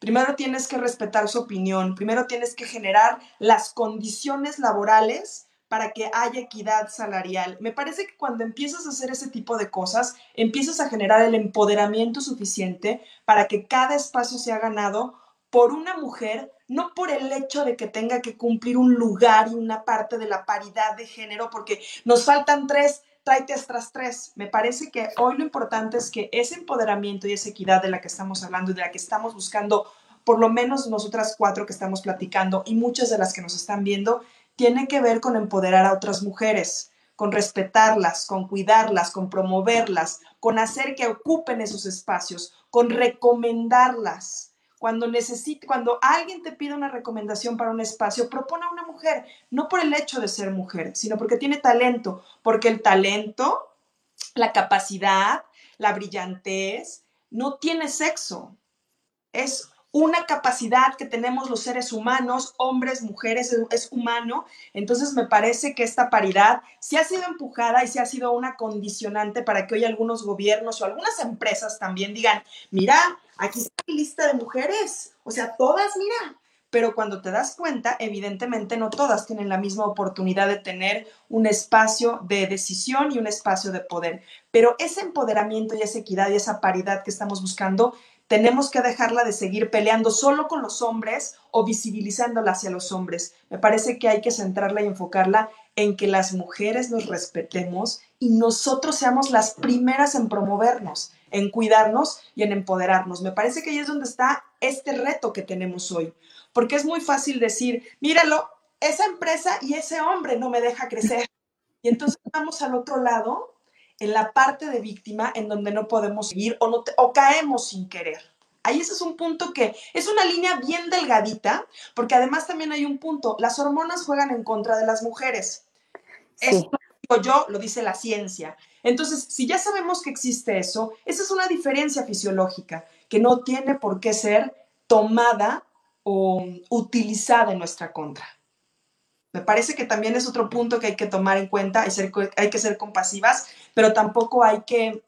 Primero tienes que respetar su opinión, primero tienes que generar las condiciones laborales para que haya equidad salarial. Me parece que cuando empiezas a hacer ese tipo de cosas, empiezas a generar el empoderamiento suficiente para que cada espacio sea ganado por una mujer, no por el hecho de que tenga que cumplir un lugar y una parte de la paridad de género, porque nos faltan tres tráete tras tres. Me parece que hoy lo importante es que ese empoderamiento y esa equidad de la que estamos hablando y de la que estamos buscando, por lo menos nosotras cuatro que estamos platicando y muchas de las que nos están viendo, tiene que ver con empoderar a otras mujeres, con respetarlas, con cuidarlas, con promoverlas, con hacer que ocupen esos espacios, con recomendarlas cuando necesite, cuando alguien te pide una recomendación para un espacio, propone a una mujer, no por el hecho de ser mujer, sino porque tiene talento, porque el talento, la capacidad, la brillantez, no tiene sexo. Es una capacidad que tenemos los seres humanos, hombres, mujeres, es humano. Entonces me parece que esta paridad sí ha sido empujada y sí ha sido una condicionante para que hoy algunos gobiernos o algunas empresas también digan, mira, aquí está mi lista de mujeres, o sea, todas, mira. Pero cuando te das cuenta, evidentemente no todas tienen la misma oportunidad de tener un espacio de decisión y un espacio de poder. Pero ese empoderamiento y esa equidad y esa paridad que estamos buscando tenemos que dejarla de seguir peleando solo con los hombres o visibilizándola hacia los hombres. Me parece que hay que centrarla y enfocarla en que las mujeres nos respetemos y nosotros seamos las primeras en promovernos, en cuidarnos y en empoderarnos. Me parece que ahí es donde está este reto que tenemos hoy, porque es muy fácil decir, míralo, esa empresa y ese hombre no me deja crecer. Y entonces vamos al otro lado en la parte de víctima en donde no podemos seguir o, no o caemos sin querer. Ahí ese es un punto que es una línea bien delgadita, porque además también hay un punto, las hormonas juegan en contra de las mujeres. Esto digo yo, lo dice la ciencia. Entonces, si ya sabemos que existe eso, esa es una diferencia fisiológica que no tiene por qué ser tomada o utilizada en nuestra contra. Me parece que también es otro punto que hay que tomar en cuenta, hay, hay que ser compasivas, pero tampoco hay que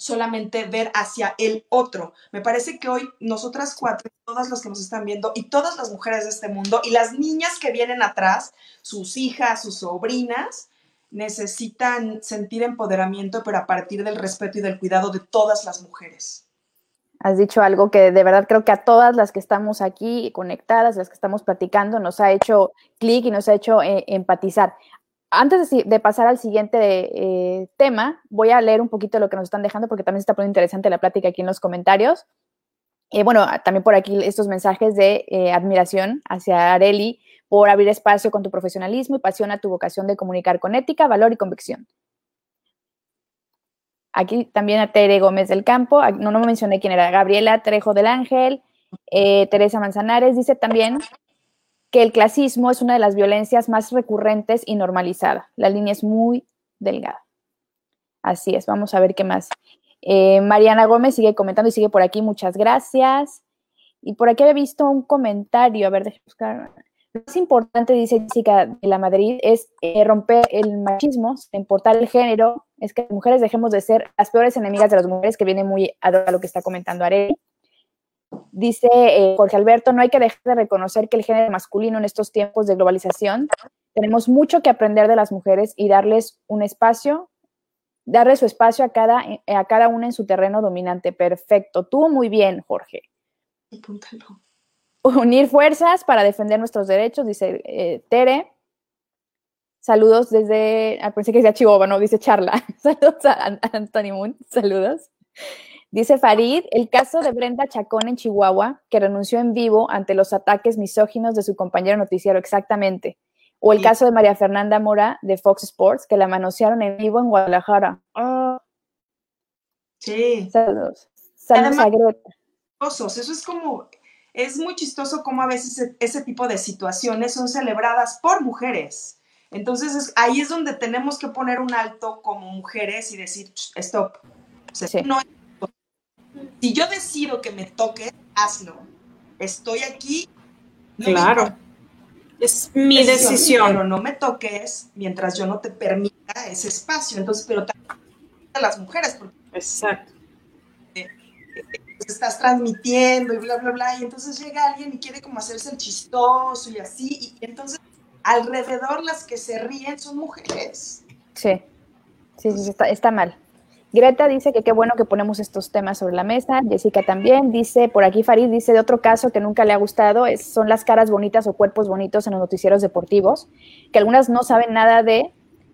solamente ver hacia el otro. Me parece que hoy nosotras cuatro, todas las que nos están viendo y todas las mujeres de este mundo y las niñas que vienen atrás, sus hijas, sus sobrinas, necesitan sentir empoderamiento, pero a partir del respeto y del cuidado de todas las mujeres. Has dicho algo que de verdad creo que a todas las que estamos aquí conectadas, las que estamos platicando, nos ha hecho clic y nos ha hecho eh, empatizar. Antes de, pasar al siguiente eh, tema, voy a leer un poquito lo que nos están dejando porque también se está poniendo interesante la plática aquí en los comentarios. Eh, bueno, también por aquí estos mensajes de admiración hacia Areli por abrir espacio con tu profesionalismo y pasión a tu vocación de comunicar con ética, valor y convicción. Aquí también a Tere Gómez del Campo, no, no mencioné quién era, Gabriela Trejo del Ángel, eh, Teresa Manzanares dice también que el clasismo es una de las violencias más recurrentes y normalizada. La línea es muy delgada. Así es, vamos a ver qué más. Eh, Mariana Gómez sigue comentando y sigue por aquí, muchas gracias. Y por aquí he visto un comentario, a ver, déjame buscar. Lo más importante, dice Jessica de la Madrid, es eh, romper el machismo, importar el género, es que las mujeres dejemos de ser las peores enemigas de las mujeres, que viene muy a lo que está comentando Arely. Dice eh, Jorge Alberto, no hay que dejar de reconocer que el género masculino en estos tiempos de globalización, tenemos mucho que aprender de las mujeres y darles un espacio, darle su espacio a cada, a cada una en su terreno dominante. Perfecto. Tú muy bien, Jorge. Apúntalo unir fuerzas para defender nuestros derechos, dice eh, Tere. Saludos desde, ah, pensé que decía Chihuahua, no, dice Charla. [laughs] Saludos a, Anthony Moon, saludos. Dice Farid, el caso de Brenda Chacón en Chihuahua, que renunció en vivo ante los ataques misóginos de su compañero noticiero, exactamente. O el caso de María Fernanda Mora de Fox Sports, que la manosearon en vivo en Guadalajara. Ah. Sí. Saludos. Saludos a Greta. Eso es como, es muy chistoso cómo a veces ese, tipo de situaciones son celebradas por mujeres. Entonces ahí es donde tenemos que poner un alto como mujeres y decir, stop. si yo decido que me toque, hazlo. Estoy aquí. claro. es mi decisión. Pero no me toques mientras yo no te permita ese espacio. Entonces, pero también a las mujeres. Exacto estás transmitiendo y bla, bla, bla, y entonces llega alguien y quiere como hacerse el chistoso y así, y entonces alrededor las que se ríen son mujeres. Sí, sí, sí, está, está mal. Greta dice que qué bueno que ponemos estos temas sobre la mesa. Jessica también dice, por aquí Farid dice de otro caso que nunca le ha gustado, es, son las caras bonitas o cuerpos bonitos en los noticieros deportivos, que algunas no saben nada de,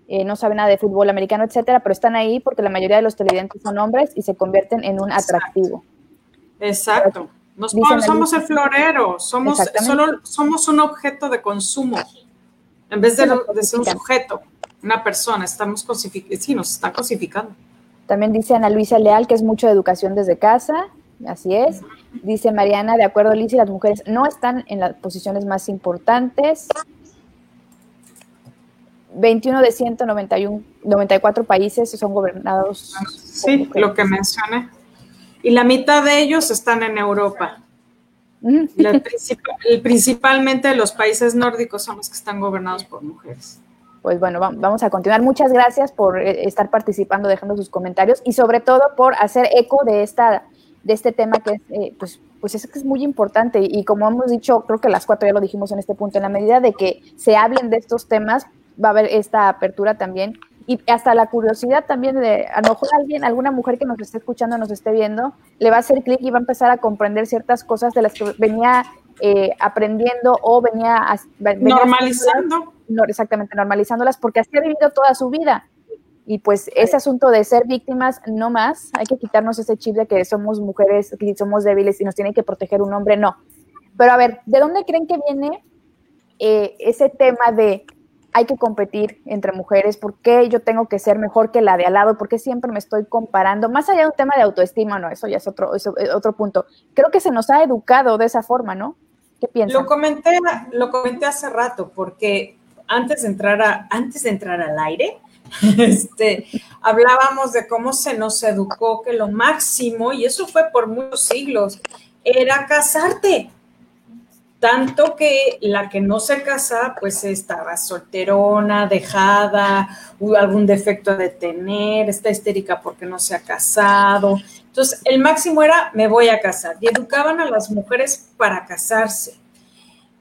eh, no saben nada de fútbol americano, etcétera, pero están ahí porque la mayoría de los televidentes son hombres y se convierten en un atractivo. Somos el florero, somos, solo, somos un objeto de consumo. En vez de, ser un sujeto, una persona, estamos cosificando, sí, nos están cosificando. También dice Ana Luisa Leal que es mucho de educación desde casa, así es. Dice Mariana, de acuerdo, y las mujeres no están en las posiciones más importantes. 21 de 191, 94 países son gobernados. Sí, lo que mencioné y la mitad de ellos están en Europa. principalmente los países nórdicos son los que están gobernados por mujeres. Pues bueno, vamos a continuar. Muchas gracias por eh, estar participando, dejando sus comentarios y sobre todo por hacer eco de esta de este tema que es, eh, pues, pues es que es muy importante y como hemos dicho, creo que las cuatro ya lo dijimos en este punto, en la medida de que se hablen de estos temas, va a haber esta apertura también y hasta la curiosidad también de, a lo mejor alguien, alguna mujer que nos esté escuchando, nos esté viendo, le va a hacer clic y va a empezar a comprender ciertas cosas de las que venía eh, aprendiendo o venía, normalizando. No, exactamente, normalizándolas porque así ha vivido toda su vida. Y pues ese asunto de ser víctimas, no más, hay que quitarnos ese chip de que somos mujeres, que somos débiles y nos tiene que proteger un hombre, no. Pero a ver, ¿de dónde creen que viene eh, ese tema de hay que competir entre mujeres, por qué yo tengo que ser mejor que la de al lado, por qué siempre me estoy comparando, más allá de un tema de autoestima, no, eso ya es otro, otro punto. Creo que se nos ha educado de esa forma, ¿no? ¿Qué piensas? Lo comenté, lo comenté hace rato, porque antes de entrar, a, antes de entrar al aire, [laughs] este, hablábamos de cómo se nos educó que lo máximo, y eso fue por muchos siglos, era casarte tanto que la que no se casa, pues estaba solterona, dejada, hubo algún defecto de tener, está histérica porque no se ha casado. Entonces, el máximo era, me voy a casar. Y educaban a las mujeres para casarse,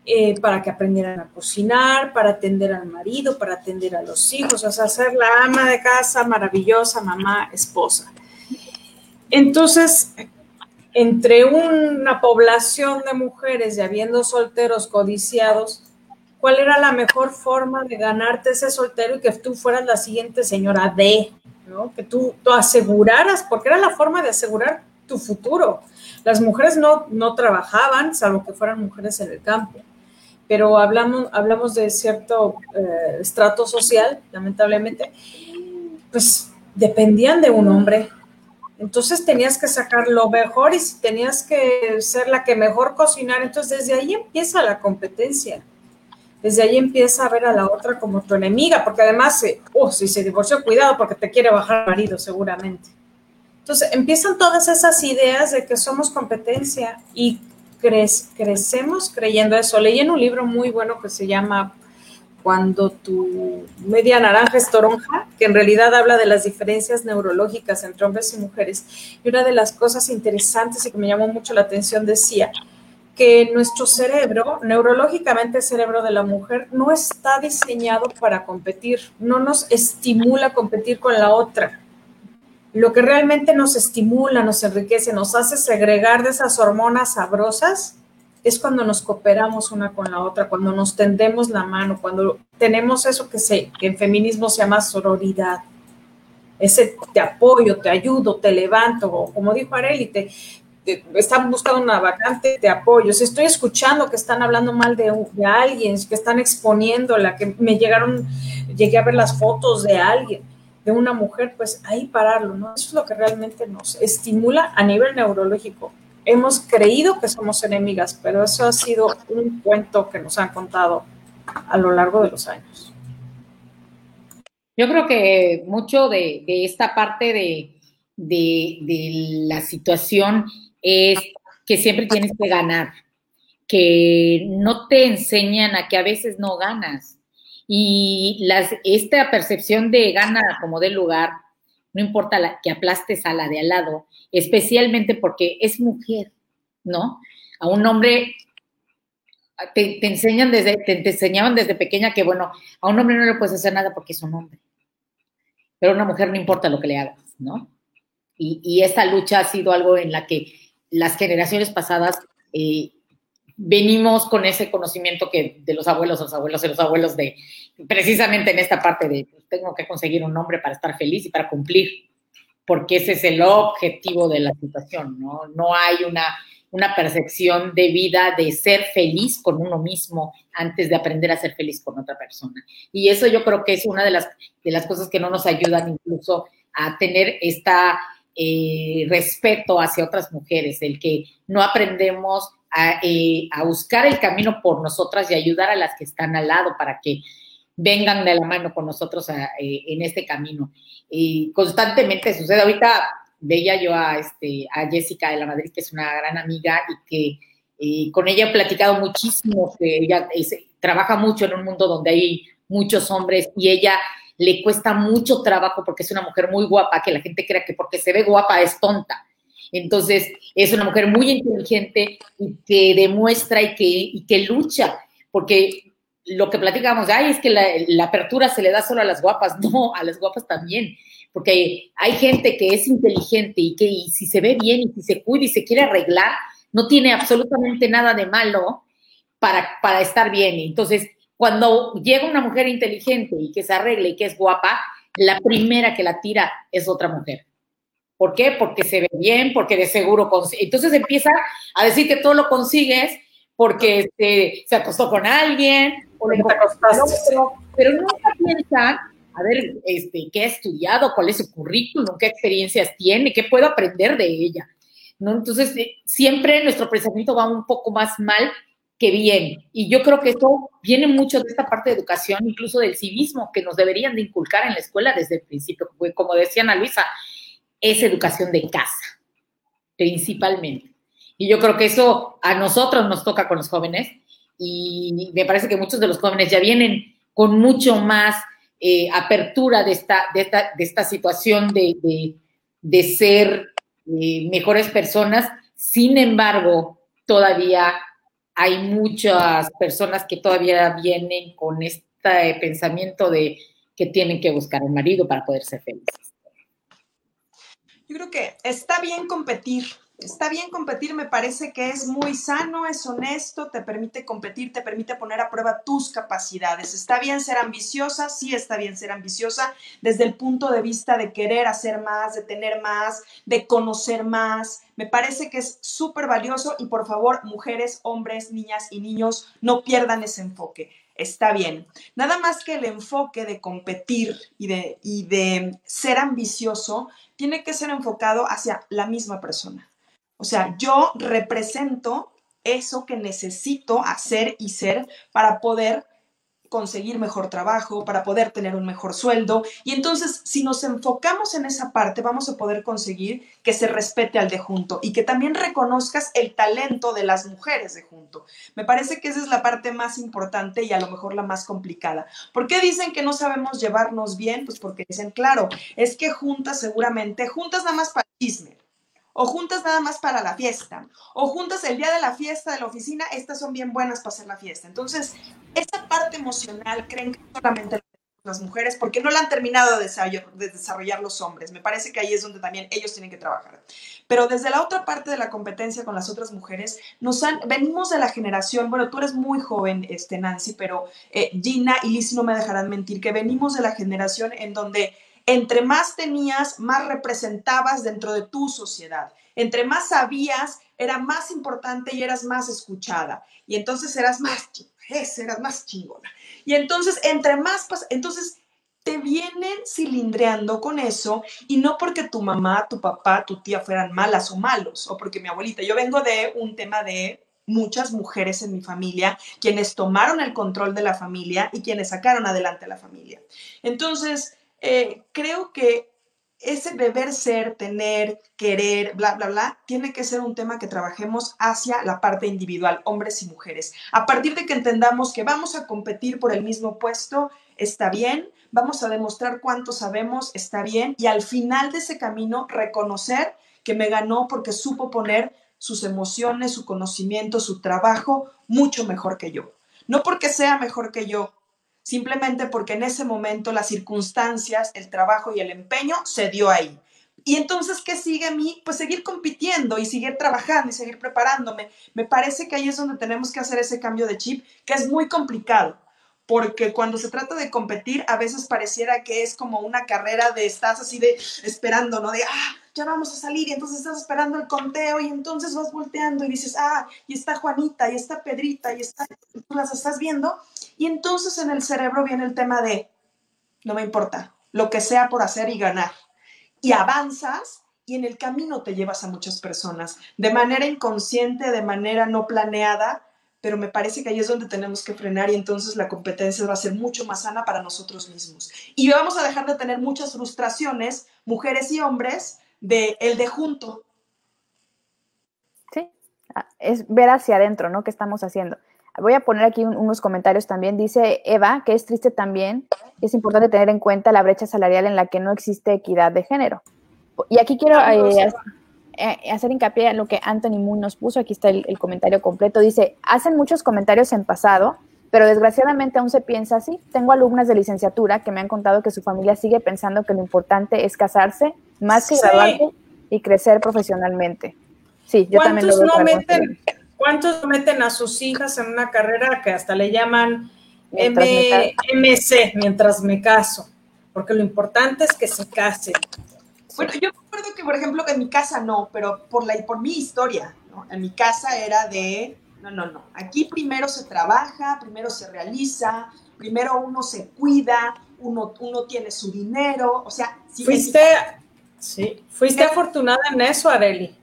eh, para que aprendieran a cocinar, para atender al marido, para atender a los hijos, o sea, ser la ama de casa maravillosa, mamá, esposa. Entonces, entre una población de mujeres y habiendo solteros codiciados, ¿cuál era la mejor forma de ganarte ese soltero y que tú fueras la siguiente señora D? ¿no? Que tú, aseguraras, porque era la forma de asegurar tu futuro. Las mujeres no, no trabajaban, salvo que fueran mujeres en el campo, pero hablamos, hablamos de cierto eh, estrato social, lamentablemente, pues dependían de un hombre. Entonces tenías que sacar lo mejor y tenías que ser la que mejor cocinar. Entonces desde ahí empieza la competencia. Desde ahí empieza a ver a la otra como tu enemiga, porque además, oh, si se divorció, cuidado porque te quiere bajar marido seguramente. Entonces empiezan todas esas ideas de que somos competencia y crecemos creyendo eso. Leí en un libro muy bueno que se llama Cuando tu media naranja es toronja, que en realidad habla de las diferencias neurológicas entre hombres y mujeres. Y una de las cosas interesantes y que me llamó mucho la atención decía que nuestro cerebro, neurológicamente el cerebro de la mujer, no está diseñado para competir, no nos estimula competir con la otra lo que realmente nos estimula, nos enriquece, nos hace segregar de esas hormonas sabrosas, es cuando nos cooperamos una con la otra, cuando nos tendemos la mano, cuando tenemos eso que, se, que en feminismo se llama sororidad. Ese te apoyo, te ayudo, te levanto, o como dijo Areli, te, están buscando una vacante, te apoyo. Si estoy escuchando que están hablando mal de, de alguien, que están exponiéndola, que me llegaron, llegué a ver las fotos de alguien de una mujer, pues ahí pararlo, ¿no? Eso es lo que realmente nos estimula a nivel neurológico. Hemos creído que somos enemigas, pero eso ha sido un cuento que nos han contado a lo largo de los años. Yo creo que mucho de, esta parte de, de la situación es que siempre tienes que ganar, que no te enseñan a que a veces no ganas y las, esta percepción de gana como del lugar, no importa que aplastes a la de al lado, especialmente porque es mujer, ¿no? A un hombre te, enseñan desde, te, enseñaban desde pequeña que, bueno, a un hombre no le puedes hacer nada porque es un hombre. Pero a una mujer no importa lo que le hagas, ¿no? Y, y esta lucha ha sido algo en la que las generaciones pasadas eh, venimos con ese conocimiento que de los abuelos, los abuelos y los abuelos de precisamente en esta parte de pues, tengo que conseguir un hombre para estar feliz y para cumplir, porque ese es el objetivo de la situación, ¿no? No hay una, una percepción de vida de ser feliz con uno mismo antes de aprender a ser feliz con otra persona. Y eso yo creo que es una de las, de las cosas que no nos ayudan incluso a tener esta eh, respeto hacia otras mujeres, el que no aprendemos eh, a, buscar el camino por nosotras y ayudar a las que están al lado para que vengan de la mano con nosotros eh, en este camino. Y constantemente sucede. Ahorita veía yo a, este, a Jessica de la Madrid, que es una gran amiga y que eh, con ella he platicado muchísimo, que ella trabaja mucho en un mundo donde hay muchos hombres y ella le cuesta mucho trabajo porque es una mujer muy guapa, que la gente crea que porque se ve guapa es tonta. Entonces, es una mujer muy inteligente y que demuestra y que, que lucha, porque lo que platicamos, ay, es que la, apertura se le da solo a las guapas, [laughs] no, a las guapas también, porque hay gente que es inteligente y que si se ve bien y si se cuida y se quiere arreglar, no tiene absolutamente nada de malo para, para estar bien. Entonces, cuando llega una mujer inteligente y que se arregle y que es guapa, la primera que la tira es otra mujer. ¿Por qué? Porque se ve bien, porque de seguro Entonces empieza a decir que todo lo consigues porque este, se acostó con alguien, o le pero, pero nunca piensan, a ver, este, qué ha estudiado, cuál es su currículum, qué experiencias tiene, qué puedo aprender de ella. ¿no? Entonces, eh, siempre nuestro pensamiento va un poco más mal que bien. Y yo creo que esto viene mucho de esta parte de educación, incluso del civismo, que nos deberían de inculcar en la escuela desde el principio. Como decía Ana Luisa, es educación de casa, principalmente. Y yo creo que eso a nosotros nos toca con los jóvenes y me parece que muchos de los jóvenes ya vienen con mucho más eh, apertura de esta, de esta, situación de, ser eh, mejores personas. Sin embargo, todavía hay muchas personas que todavía vienen con este pensamiento de que tienen que buscar un marido para poder ser felices. Yo creo que está bien competir, está bien competir, me parece que es muy sano, es honesto, te permite competir, te permite poner a prueba tus capacidades. Está bien ser ambiciosa, sí está bien ser ambiciosa desde el punto de vista de querer hacer más, de tener más, de conocer más. Me parece que es súper valioso y por favor, mujeres, hombres, niñas y niños, no pierdan ese enfoque. está bien. Nada más que el enfoque de competir y de, y de ser ambicioso tiene que ser enfocado hacia la misma persona. O sea, yo represento eso que necesito hacer y ser para poder conseguir mejor trabajo, para poder tener un mejor sueldo. Y entonces, si nos enfocamos en esa parte, vamos a poder conseguir que se respete al de junto y que también reconozcas el talento de las mujeres de junto. Me parece que esa es la parte más importante y a lo mejor la más complicada. ¿Por qué dicen que no sabemos llevarnos bien? Pues porque dicen, claro, es que juntas seguramente, juntas nada más para chisme o juntas nada más para la fiesta, o juntas el día de la fiesta de la oficina, estas son bien buenas para hacer la fiesta. Entonces, esa parte emocional creen que solamente las mujeres, porque no la han terminado de desarrollar, los hombres. Me parece que ahí es donde también ellos tienen que trabajar. Pero desde la otra parte de la competencia con las otras mujeres, nos venimos de la generación, bueno, tú eres muy joven, este, Nancy, pero eh, Gina y Liz no me dejarán mentir, que venimos de la generación en donde entre más tenías, más representabas dentro de tu sociedad. Entre más sabías, era más importante y eras más escuchada. Y entonces eras más, eras más chingona. Y entonces, entre más, entonces te vienen cilindreando con eso y no porque tu mamá, tu papá, tu tía fueran malas o malos, o porque mi abuelita, yo vengo de un tema de muchas mujeres en mi familia, quienes tomaron el control de la familia y quienes sacaron adelante a la familia. Entonces, eh, creo que ese deber ser, tener, querer, bla, bla, bla, tiene que ser un tema que trabajemos hacia la parte individual, hombres y mujeres. A partir de que entendamos que vamos a competir por el mismo puesto, está bien, vamos a demostrar cuánto sabemos, está bien, y al final de ese camino reconocer que me ganó porque supo poner sus emociones, su conocimiento, su trabajo mucho mejor que yo. No porque sea mejor que yo, simplemente porque en ese momento las circunstancias, el trabajo y el empeño se dio ahí. Y entonces, ¿qué sigue a mí? Pues seguir compitiendo y seguir trabajando y seguir preparándome. Me parece que ahí es donde tenemos que hacer ese cambio de chip, que es muy complicado, porque cuando se trata de competir, a veces pareciera que es como una carrera de estás así de esperando, ¿no? De, ah, ya vamos a salir y entonces estás esperando el conteo y entonces vas volteando y dices, ah, y está Juanita, y está Pedrita, y está, tú las estás viendo y entonces en el cerebro viene el tema de, no me importa, lo que sea por hacer y ganar. Y avanzas y en el camino te llevas a muchas personas, de manera inconsciente, de manera no planeada, pero me parece que ahí es donde tenemos que frenar y entonces la competencia va a ser mucho más sana para nosotros mismos. Y vamos a dejar de tener muchas frustraciones, mujeres y hombres, de el de junto. Sí, ah, es ver hacia adentro, ¿no? ¿Qué estamos haciendo? Voy a poner aquí unos comentarios también. Dice Eva que es triste también, es importante tener en cuenta la brecha salarial en la que no existe equidad de género. Y aquí quiero eh, eh, hacer hincapié en lo que Anthony Moon nos puso. Aquí está el, comentario completo. Dice, hacen muchos comentarios en pasado, pero desgraciadamente aún se piensa así. Tengo alumnas de licenciatura que me han contado que su familia sigue pensando que lo importante es casarse más que graduarse y crecer profesionalmente. Sí, yo también lo veo. No ¿Cuántos meten a sus hijas en una carrera que hasta le llaman MC mientras me caso? Porque lo importante es que se case. Bueno, yo recuerdo que, por ejemplo, que en mi casa no, pero por, la, por mi historia, ¿no? En mi casa era de, no, no, no, aquí primero se trabaja, primero se realiza, primero uno se cuida, uno, uno tiene su dinero, o sea... fuiste, sí, fuiste afortunada en eso, Areli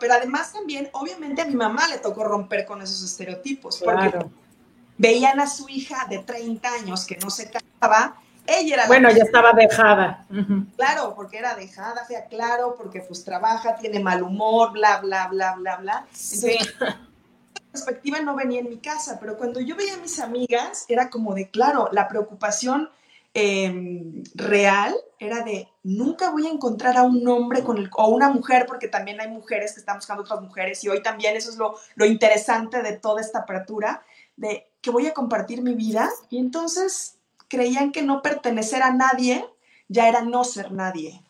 pero además también, obviamente a mi mamá le tocó romper con esos estereotipos, porque veían a su hija de 30 años que no se casaba, ella era... Bueno, ya estaba dejada. Claro, porque era dejada, fea, claro, porque pues trabaja, tiene mal humor, bla, bla, bla, bla, bla. Entonces, sí. Perspectiva no venía en mi casa, pero cuando yo veía a mis amigas, era como de, claro, la preocupación Em, real era de nunca voy a encontrar a un hombre con el, o una mujer, porque también hay mujeres que están buscando otras mujeres y hoy también eso es lo, lo interesante de toda esta apertura, de que voy a compartir mi vida y entonces creían que no pertenecer a nadie ya era no ser nadie.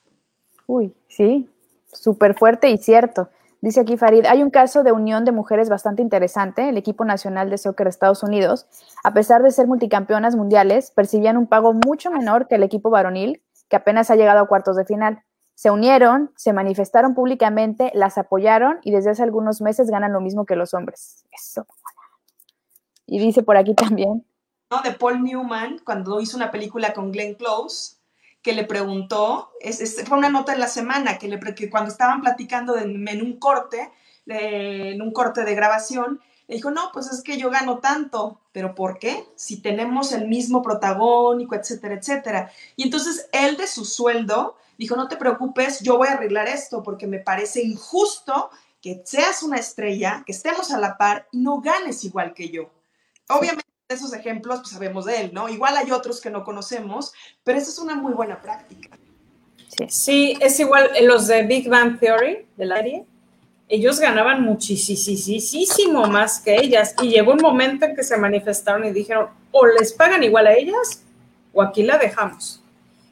Uy, sí, súper fuerte y cierto. Dice aquí Farid, hay un caso de unión de mujeres bastante interesante. El equipo nacional de soccer de Estados Unidos, a pesar de ser multicampeonas mundiales, percibían un pago mucho menor que el equipo varonil, que apenas ha llegado a cuartos de final. Se unieron, se manifestaron públicamente, las apoyaron y desde hace algunos meses ganan lo mismo que los hombres. Eso. Y dice por aquí también, ¿no? De Paul Newman, cuando hizo una película con Glenn Close, que le preguntó, es, fue una nota en la semana, que, le, que cuando estaban platicando en un corte, en un corte de grabación, le dijo, no, pues es que yo gano tanto, pero ¿por qué? Si tenemos el mismo protagónico, etcétera, etcétera. Y entonces él de su sueldo dijo, no te preocupes, yo voy a arreglar esto porque me parece injusto que seas una estrella, que estemos a la par y no ganes igual que yo. Obviamente esos ejemplos pues sabemos de él, ¿no? Igual hay otros que no conocemos, pero esa es una muy buena práctica. Sí, sí es igual los de Big Bang Theory, de la serie ellos ganaban muchísimo más que ellas y llegó un momento en que se manifestaron y dijeron, o les pagan igual a ellas o aquí la dejamos.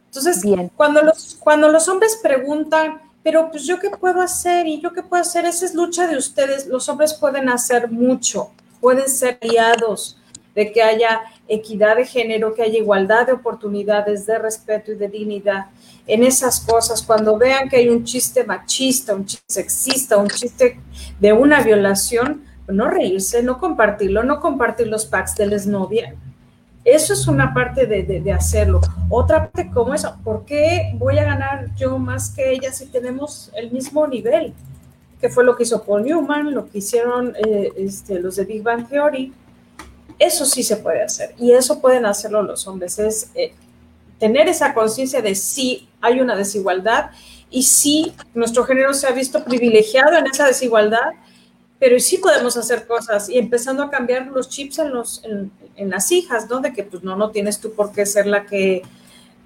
Entonces, Bien. Cuando, los, cuando los hombres preguntan, pero pues yo qué puedo hacer y yo qué puedo hacer, esa es lucha de ustedes, los hombres pueden hacer mucho, pueden ser aliados de que haya equidad de género, que haya igualdad de oportunidades, de respeto y de dignidad en esas cosas, cuando vean que hay un chiste machista, un chiste sexista, un chiste de una violación, no reírse, no compartirlo, no compartir los packs de la exnovia. Eso es una parte de, hacerlo. Otra parte como eso, ¿por qué voy a ganar yo más que ella si tenemos el mismo nivel? Que fue lo que hizo Paul Newman, lo que hicieron eh, este, los de Big Bang Theory. Eso sí se puede hacer y eso pueden hacerlo los hombres. Es eh, tener esa conciencia de si hay una desigualdad y si nuestro género se ha visto privilegiado en esa desigualdad, pero sí podemos hacer cosas y empezando a cambiar los chips en, los, en, las hijas, ¿no? De que pues no, no tienes tú por qué ser la que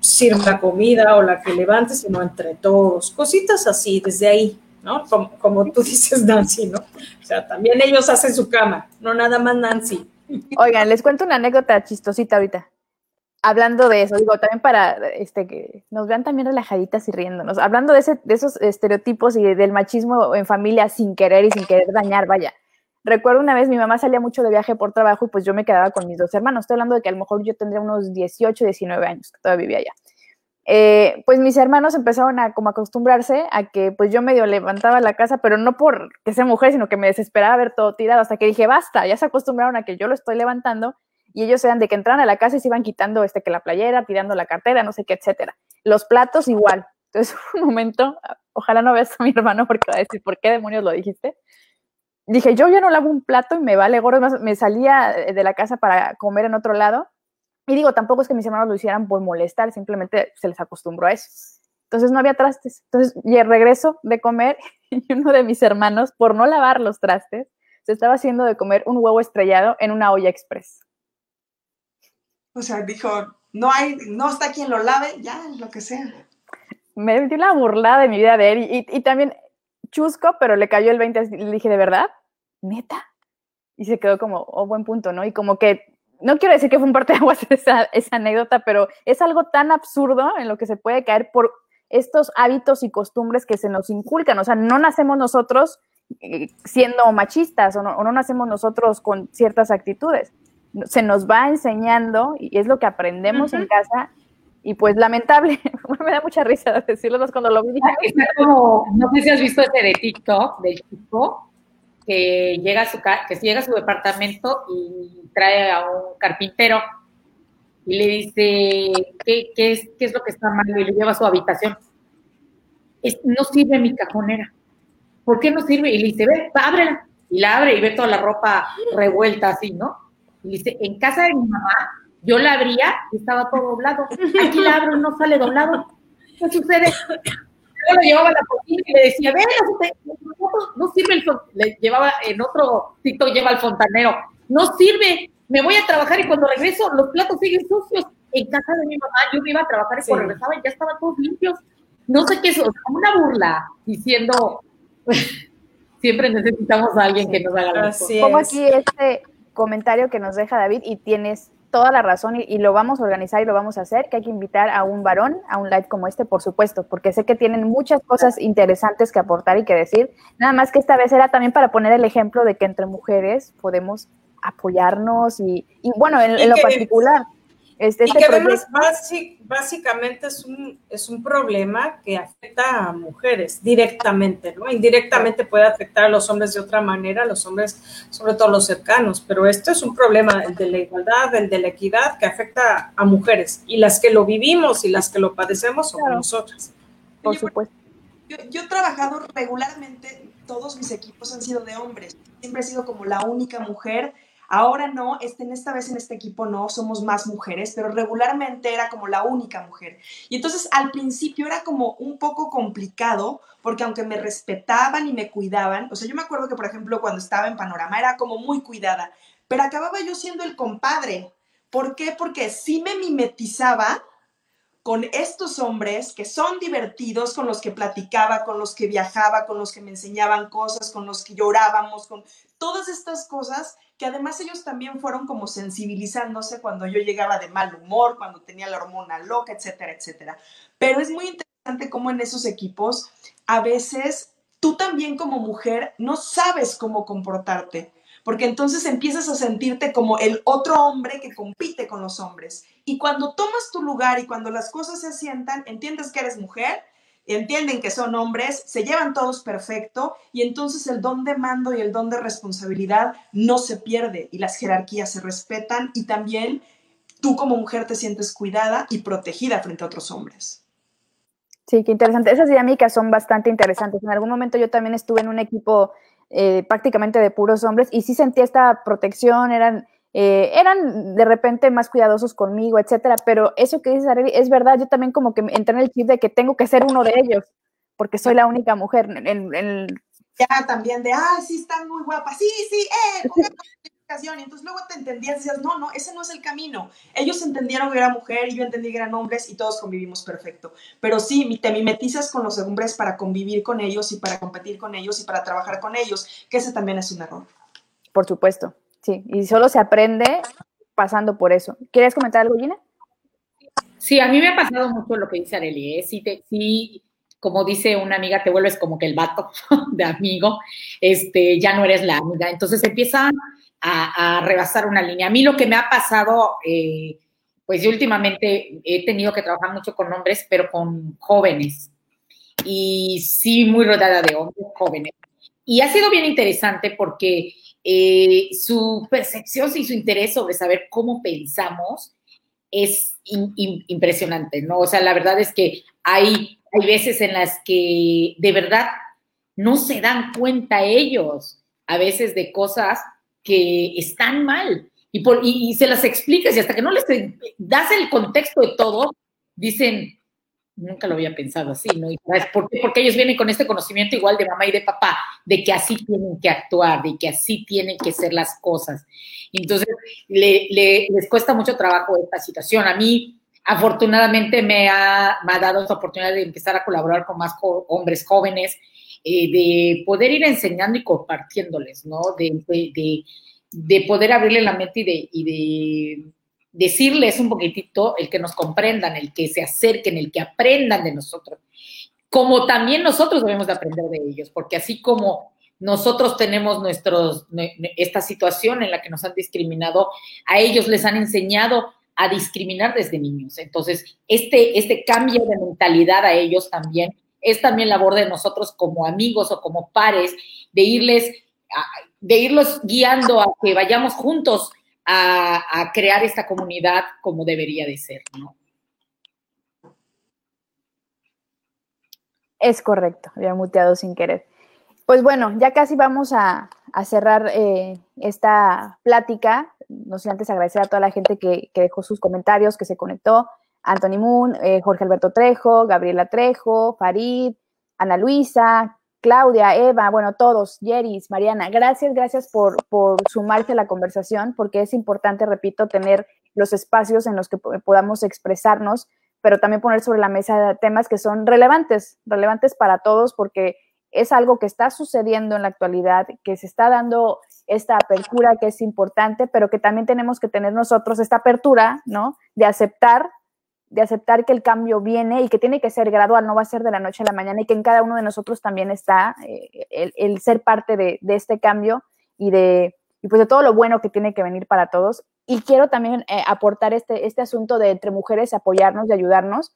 sirva la comida o la que levante, sino entre todos, cositas así, desde ahí, ¿no? Como, como tú dices, Nancy, ¿no? O sea, también ellos hacen su cama, no nada más Nancy. Oigan, les cuento una anécdota chistosita ahorita hablando de eso, digo, también para este, que nos vean también relajaditas y riéndonos, hablando de, ese, de esos estereotipos y del machismo en familia sin querer y sin querer dañar, vaya. Recuerdo una vez mi mamá salía mucho de viaje por trabajo y pues yo me quedaba con mis dos hermanos. Estoy hablando de que a lo mejor yo tendría unos 18, 19 años, que todavía vivía allá. Eh, pues mis hermanos empezaron a como acostumbrarse a que pues yo medio levantaba la casa, pero no por que sea mujer, sino que me desesperaba ver todo tirado, hasta que dije, basta, ya se acostumbraron a que yo lo estoy levantando y ellos eran de que entraban a la casa y se iban quitando este que la playera, tirando la cartera, no sé qué, etcétera. Los platos igual. Entonces, [laughs] un momento, ojalá no veas a mi hermano porque va a decir, ¿por qué demonios lo dijiste? Dije, yo ya no lavo un plato y me vale gorro, más me salía de la casa para comer en otro lado. Y digo, tampoco es que mis hermanos lo hicieran por molestar, simplemente se les acostumbró a eso. Entonces no había trastes. Entonces, y regreso de comer [laughs] y uno de mis hermanos, por no lavar los trastes, se estaba haciendo de comer un huevo estrellado en una olla express. O sea, dijo, no hay, no está quien lo lave, ya, lo que sea. Me dio la burlada de mi vida de él y, también chusco, pero le cayó el 20 y le dije, ¿de verdad? ¿Neta? Y se quedó como, oh, buen punto, ¿no? Y como que, no quiero decir que fue un parte de aguas [laughs] esa, esa anécdota, pero es algo tan absurdo en lo que se puede caer por estos hábitos y costumbres que se nos inculcan. O sea, no nacemos nosotros eh, siendo machistas o no, o no nacemos nosotros con ciertas actitudes se nos va enseñando y es lo que aprendemos en casa y pues lamentable, [laughs] me da mucha risa decirlo más cuando lo vi. como, no sé si has visto ese de TikTok del chico que llega a su que llega a su departamento y trae a un carpintero y le dice qué, es, qué es lo que está mal y le lleva a su habitación. no sirve mi cajonera. ¿Por qué no sirve? Y le dice, ve, ábrela. Y la abre y ve toda la ropa revuelta así, ¿no? Y dice, en casa de mi mamá, yo la abría y estaba todo doblado. Aquí la abro y no sale doblado. ¿Qué sucede? Yo lo llevaba a la cocina y le decía, ve, no, sirve el le llevaba en otro TikTok lleva al fontanero, no sirve, me voy a trabajar y cuando regreso los platos siguen sucios. En casa de mi mamá yo me iba a trabajar y cuando regresaba ya estaban todos limpios. No sé qué es, una burla diciendo, [laughs] siempre necesitamos a alguien que nos haga la Como aquí este comentario que nos deja David y tienes toda la razón y, lo vamos a organizar y lo vamos a hacer, que hay que invitar a un varón a un live como este, por supuesto, porque sé que tienen muchas cosas interesantes que aportar y que decir. Nada más que esta vez era también para poner el ejemplo de que entre mujeres podemos apoyarnos y, bueno, en, lo particular. Este, y este que además básicamente es un, es un problema que afecta a mujeres directamente, ¿no? Indirectamente puede afectar a los hombres de otra manera, a los hombres, sobre todo los cercanos, pero esto es un problema el de la igualdad, el de la equidad que afecta a mujeres y las que lo vivimos y las que lo padecemos somos nosotras. Por supuesto. Yo, yo he trabajado regularmente, todos mis equipos han sido de hombres, siempre he sido como la única mujer Ahora no, este, en esta vez en este equipo no, somos más mujeres, pero regularmente era como la única mujer. Y entonces al principio era como un poco complicado, porque aunque me respetaban y me cuidaban, o sea, yo me acuerdo que, por ejemplo, cuando estaba en Panorama era como muy cuidada, pero acababa yo siendo el compadre. ¿Por qué? Porque sí me mimetizaba con estos hombres que son divertidos, con los que platicaba, con los que viajaba, con los que me enseñaban cosas, con los que llorábamos, con todas estas cosas que además ellos también fueron como sensibilizándose cuando yo llegaba de mal humor, cuando tenía la hormona loca, etcétera, etcétera. Pero es muy interesante cómo en esos equipos a veces tú también como mujer no sabes cómo comportarte, porque entonces empiezas a sentirte como el otro hombre que compite con los hombres. Y cuando tomas tu lugar y cuando las cosas se asientan, entiendes que eres mujer entienden que son hombres, se llevan todos perfecto y entonces el don de mando y el don de responsabilidad no se pierde y las jerarquías se respetan y también tú como mujer te sientes cuidada y protegida frente a otros hombres. Sí, qué interesante. Esas dinámicas son bastante interesantes. En algún momento yo también estuve en un equipo eh, prácticamente de puros hombres y sí sentí esta protección, eran eh, eran de repente más cuidadosos conmigo, etcétera, pero eso que dices, Arely, es verdad, yo también como que entré en el chip de que tengo que ser uno de ellos, porque soy la única mujer. En, Ya también de, ah, sí, están muy guapas, sí, sí, eh, y entonces luego te entendías y decías, no, no, ese no es el camino. Ellos entendieron que era mujer y yo entendí que eran hombres y todos convivimos perfecto. Pero sí, te mimetizas con los hombres para convivir con ellos y para competir con ellos y para trabajar con ellos, que ese también es un error. Por supuesto. Sí, y solo se aprende pasando por eso. ¿Quieres comentar algo, Gina? Sí, a mí me ha pasado mucho lo que dice Arely, ¿eh? sí, te, sí, como dice una amiga, te vuelves como que el vato [laughs] de amigo, este, ya no eres la amiga, entonces empieza a, rebasar una línea. A mí lo que me ha pasado, eh, pues yo últimamente he tenido que trabajar mucho con hombres, pero con jóvenes, y sí, muy rodeada de hombres jóvenes. Y ha sido bien interesante porque eh, su percepción y su interés sobre saber cómo pensamos es impresionante, ¿no? O sea, la verdad es que hay, hay veces en las que de verdad no se dan cuenta ellos a veces de cosas que están mal y, por, y se las explicas y hasta que no les das el contexto de todo, dicen, nunca lo había pensado así, ¿no? ¿Por qué? Porque ellos vienen con este conocimiento igual de mamá y de papá, de que así tienen que actuar, de que así tienen que ser las cosas. Entonces, les cuesta mucho trabajo esta situación. A mí, afortunadamente, me ha, dado esta oportunidad de empezar a colaborar con más hombres jóvenes, eh, de poder ir enseñando y compartiéndoles, ¿no? De, de, poder abrirle la mente y de decirles un poquitito, el que nos comprendan, el que se acerquen, el que aprendan de nosotros, como también nosotros debemos de aprender de ellos, porque así como nosotros tenemos nuestros, esta situación en la que nos han discriminado, a ellos les han enseñado a discriminar desde niños. Entonces, este, este cambio de mentalidad a ellos también es también labor de nosotros como amigos o como pares, de irles, de irlos guiando a que vayamos juntos a, crear esta comunidad como debería de ser, ¿no? Es correcto, había muteado sin querer. Pues bueno, ya casi vamos a, cerrar eh, esta plática. No sé antes agradecer a toda la gente que, dejó sus comentarios, que se conectó. Anthony Moon, eh, Jorge Alberto Trejo, Gabriela Trejo, Farid, Ana Luisa, Claudia, Eva, bueno, todos, Yeris, Mariana, gracias, gracias por, por sumarse a la conversación, porque es importante, repito, tener los espacios en los que podamos expresarnos, pero también poner sobre la mesa temas que son relevantes, relevantes para todos, porque es algo que está sucediendo en la actualidad, que se está dando esta apertura que es importante, pero que también tenemos que tener nosotros esta apertura, ¿no? De aceptar de aceptar que el cambio viene y que tiene que ser gradual, no va a ser de la noche a la mañana y que en cada uno de nosotros también está eh, el, ser parte de, este cambio y de, y pues de todo lo bueno que tiene que venir para todos. y quiero también eh, aportar este, este asunto de entre mujeres apoyarnos y ayudarnos.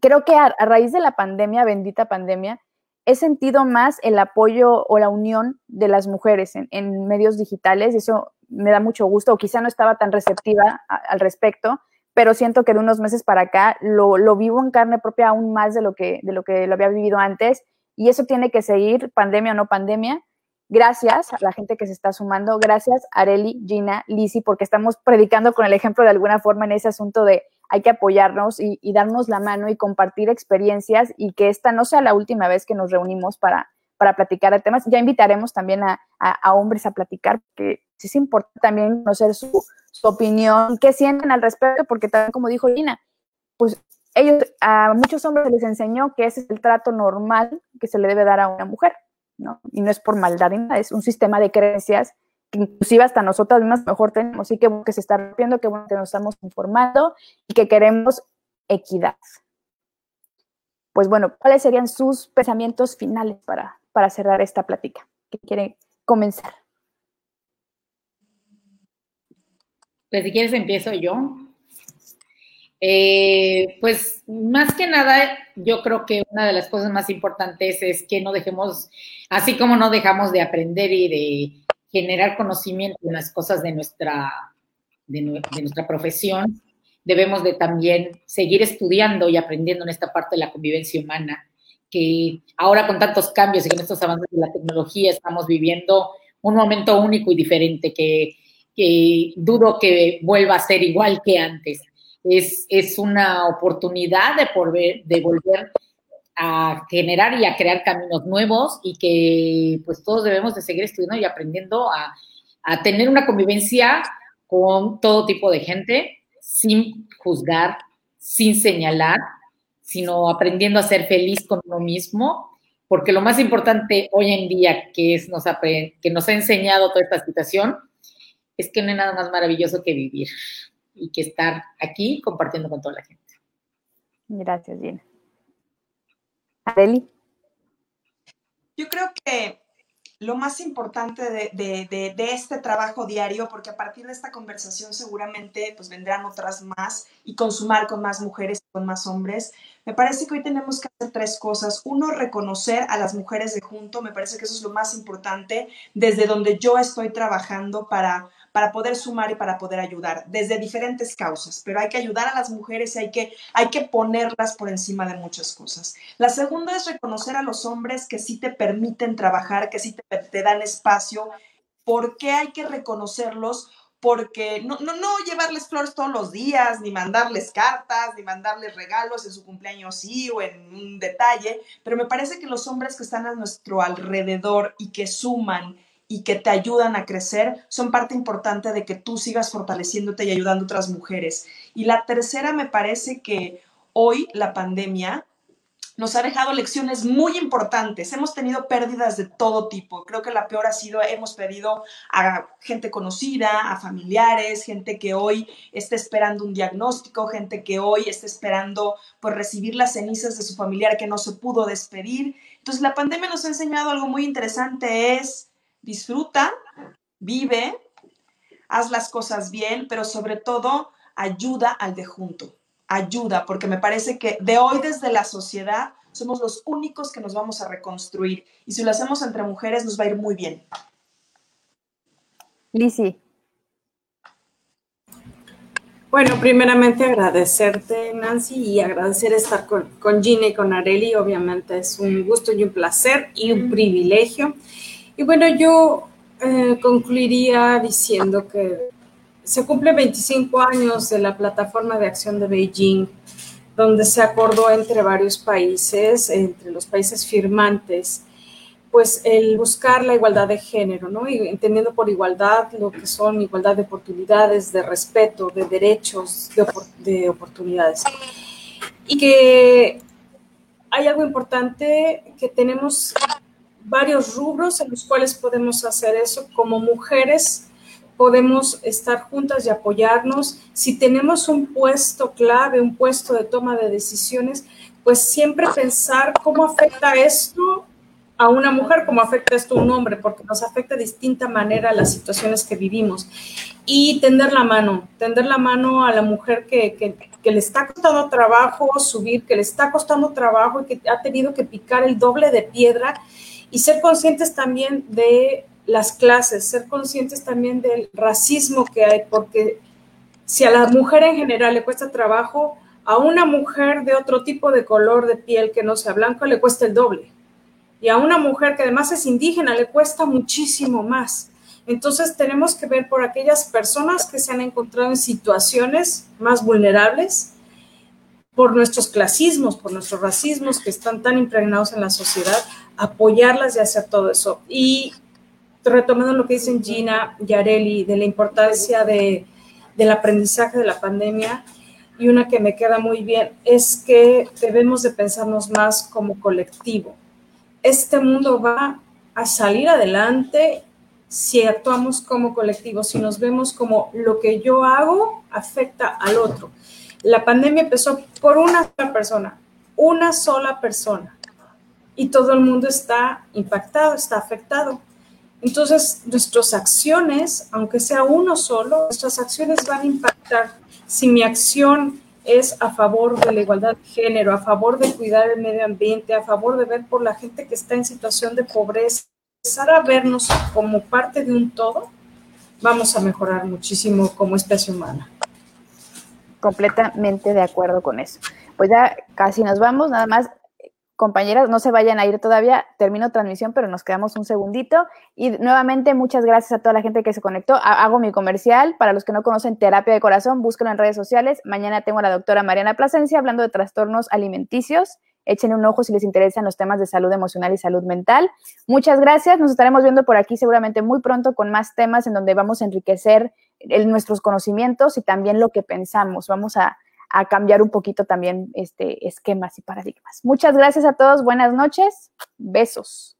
Creo que a, raíz de la pandemia, bendita pandemia, he sentido más el apoyo o la unión de las mujeres en, en medios digitales. Eso me da mucho gusto, o quizá no estaba tan receptiva al respecto, pero siento que de unos meses para acá lo, lo, vivo en carne propia aún más de lo, que, de lo que lo había vivido antes y eso tiene que seguir, pandemia o no pandemia. Gracias a la gente que se está sumando, gracias Areli, Gina, Lisi, porque estamos predicando con el ejemplo de alguna forma en ese asunto de hay que apoyarnos y, y darnos la mano y compartir experiencias y que esta no sea la última vez que nos reunimos para, para platicar de temas. Ya invitaremos también a, hombres a platicar, porque es importante también conocer su, su opinión, qué sienten al respecto, porque también, como dijo Gina, pues ellos, a muchos hombres les enseñó que es el trato normal que se le debe dar a una mujer, ¿no? Y no es por maldad, es un sistema de creencias que inclusive hasta nosotras mismas mejor tenemos, y que, que se está rompiendo, que bueno que nos estamos informando y que queremos equidad. Pues bueno, ¿cuáles serían sus pensamientos finales para, para cerrar esta plática? ¿Qué quiere comenzar? Pues si quieres empiezo yo. Eh, pues más que nada, yo creo que una de las cosas más importantes es que no dejemos, así como no dejamos de aprender y de generar conocimiento en las cosas de nuestra, de nuestra profesión, debemos de también seguir estudiando y aprendiendo en esta parte de la convivencia humana, que ahora con tantos cambios y con estos avances de la tecnología estamos viviendo un momento único y diferente que, que dudo que vuelva a ser igual que antes. Es, es una oportunidad de, por ver, de volver a generar y a crear caminos nuevos y que pues todos debemos de seguir estudiando y aprendiendo a, a tener una convivencia con todo tipo de gente sin juzgar, sin señalar, sino aprendiendo a ser feliz con uno mismo, porque lo más importante hoy en día que, es, nos, que nos ha enseñado toda esta situación es que no hay nada más maravilloso que vivir y que estar aquí compartiendo con toda la gente. Gracias, Gina. Adeli. Yo creo que lo más importante de, de, de, este trabajo diario, porque a partir de esta conversación seguramente pues vendrán otras más y consumar con más mujeres, con más hombres. Me parece que hoy tenemos que hacer tres cosas. Uno, reconocer a las mujeres de junto. Me parece que eso es lo más importante desde donde yo estoy trabajando para para poder sumar y para poder ayudar desde diferentes causas, pero hay que ayudar a las mujeres y hay que, hay que ponerlas por encima de muchas cosas. La segunda es reconocer a los hombres que sí te permiten trabajar, que sí te, dan espacio. ¿Por qué hay que reconocerlos? porque no, no, no llevarles flores todos los días, ni mandarles cartas, ni mandarles regalos en su cumpleaños sí o en un detalle, pero me parece que los hombres que están a nuestro alrededor y que suman y que te ayudan a crecer son parte importante de que tú sigas fortaleciéndote y ayudando a otras mujeres. Y la tercera me parece que hoy la pandemia nos ha dejado lecciones muy importantes. Hemos tenido pérdidas de todo tipo. Creo que la peor ha sido, hemos perdido a gente conocida, a familiares, gente que hoy está esperando un diagnóstico, gente que hoy está esperando pues recibir las cenizas de su familiar que no se pudo despedir. Entonces la pandemia nos ha enseñado algo muy interesante, es disfruta, vive, haz las cosas bien, pero sobre todo ayuda al de junto. Ayuda, porque me parece que de hoy desde la sociedad somos los únicos que nos vamos a reconstruir. Y si lo hacemos entre mujeres, nos va a ir muy bien. Lisi. Bueno, primeramente agradecerte, Nancy, y agradecer estar con, con Gina y con Areli. Obviamente es un gusto y un placer y un privilegio. Y bueno, yo eh, concluiría diciendo que se cumple 25 años de la plataforma de acción de Beijing, donde se acordó entre varios países, entre los países firmantes, pues el buscar la igualdad de género, ¿no? Y entendiendo por igualdad lo que son igualdad de oportunidades, de respeto, de derechos, de, de oportunidades. Y que hay algo importante que tenemos varios rubros en los cuales podemos hacer eso. Como mujeres podemos estar juntas y apoyarnos. Si tenemos un puesto clave, un puesto de toma de decisiones, pues siempre pensar cómo afecta esto a una mujer como afecta esto a un hombre, porque nos afecta de distinta manera las situaciones que vivimos. Y tender la mano, tender la mano a la mujer que, que, que, le está costando trabajo subir, que le está costando trabajo y que ha tenido que picar el doble de piedra y ser conscientes también de las clases, ser conscientes también del racismo que hay, porque si a la mujer en general le cuesta trabajo, a una mujer de otro tipo de color de piel que no sea blanco le cuesta el doble y a una mujer que además es indígena le cuesta muchísimo más. Entonces tenemos que ver por aquellas personas que se han encontrado en situaciones más vulnerables, por nuestros clasismos, por nuestros racismos que están tan impregnados en la sociedad, apoyarlas y hacer todo eso. Y retomando lo que dicen Gina y Areli de la importancia de, del aprendizaje de la pandemia, y una que me queda muy bien, es que debemos de pensarnos más como colectivo este mundo va a salir adelante si actuamos como colectivo, si nos vemos como lo que yo hago afecta al otro. La pandemia empezó por una sola persona, una sola persona, y todo el mundo está impactado, está afectado. Entonces, nuestras acciones, aunque sea uno solo, nuestras acciones van a impactar. Si mi acción es a favor de la igualdad de género, a favor de cuidar el medio ambiente, a favor de ver por la gente que está en situación de pobreza, empezar a vernos como parte de un todo, vamos a mejorar muchísimo como especie humana. Completamente de acuerdo con eso. Pues ya casi nos vamos, nada más compañeras, no se vayan a ir todavía, termino transmisión, pero nos quedamos un segundito. Y nuevamente, muchas gracias a toda la gente que se conectó. Hago mi comercial. Para los que no conocen Terapia de Corazón, búsquenlo en redes sociales. Mañana tengo a la doctora Mariana Plasencia hablando de trastornos alimenticios. Echen un ojo si les interesan los temas de salud emocional y salud mental. Muchas gracias. Nos estaremos viendo por aquí seguramente muy pronto con más temas en donde vamos a enriquecer nuestros conocimientos y también lo que pensamos. Vamos a a cambiar un poquito también este, esquemas y paradigmas. Muchas gracias a todos, buenas noches, besos.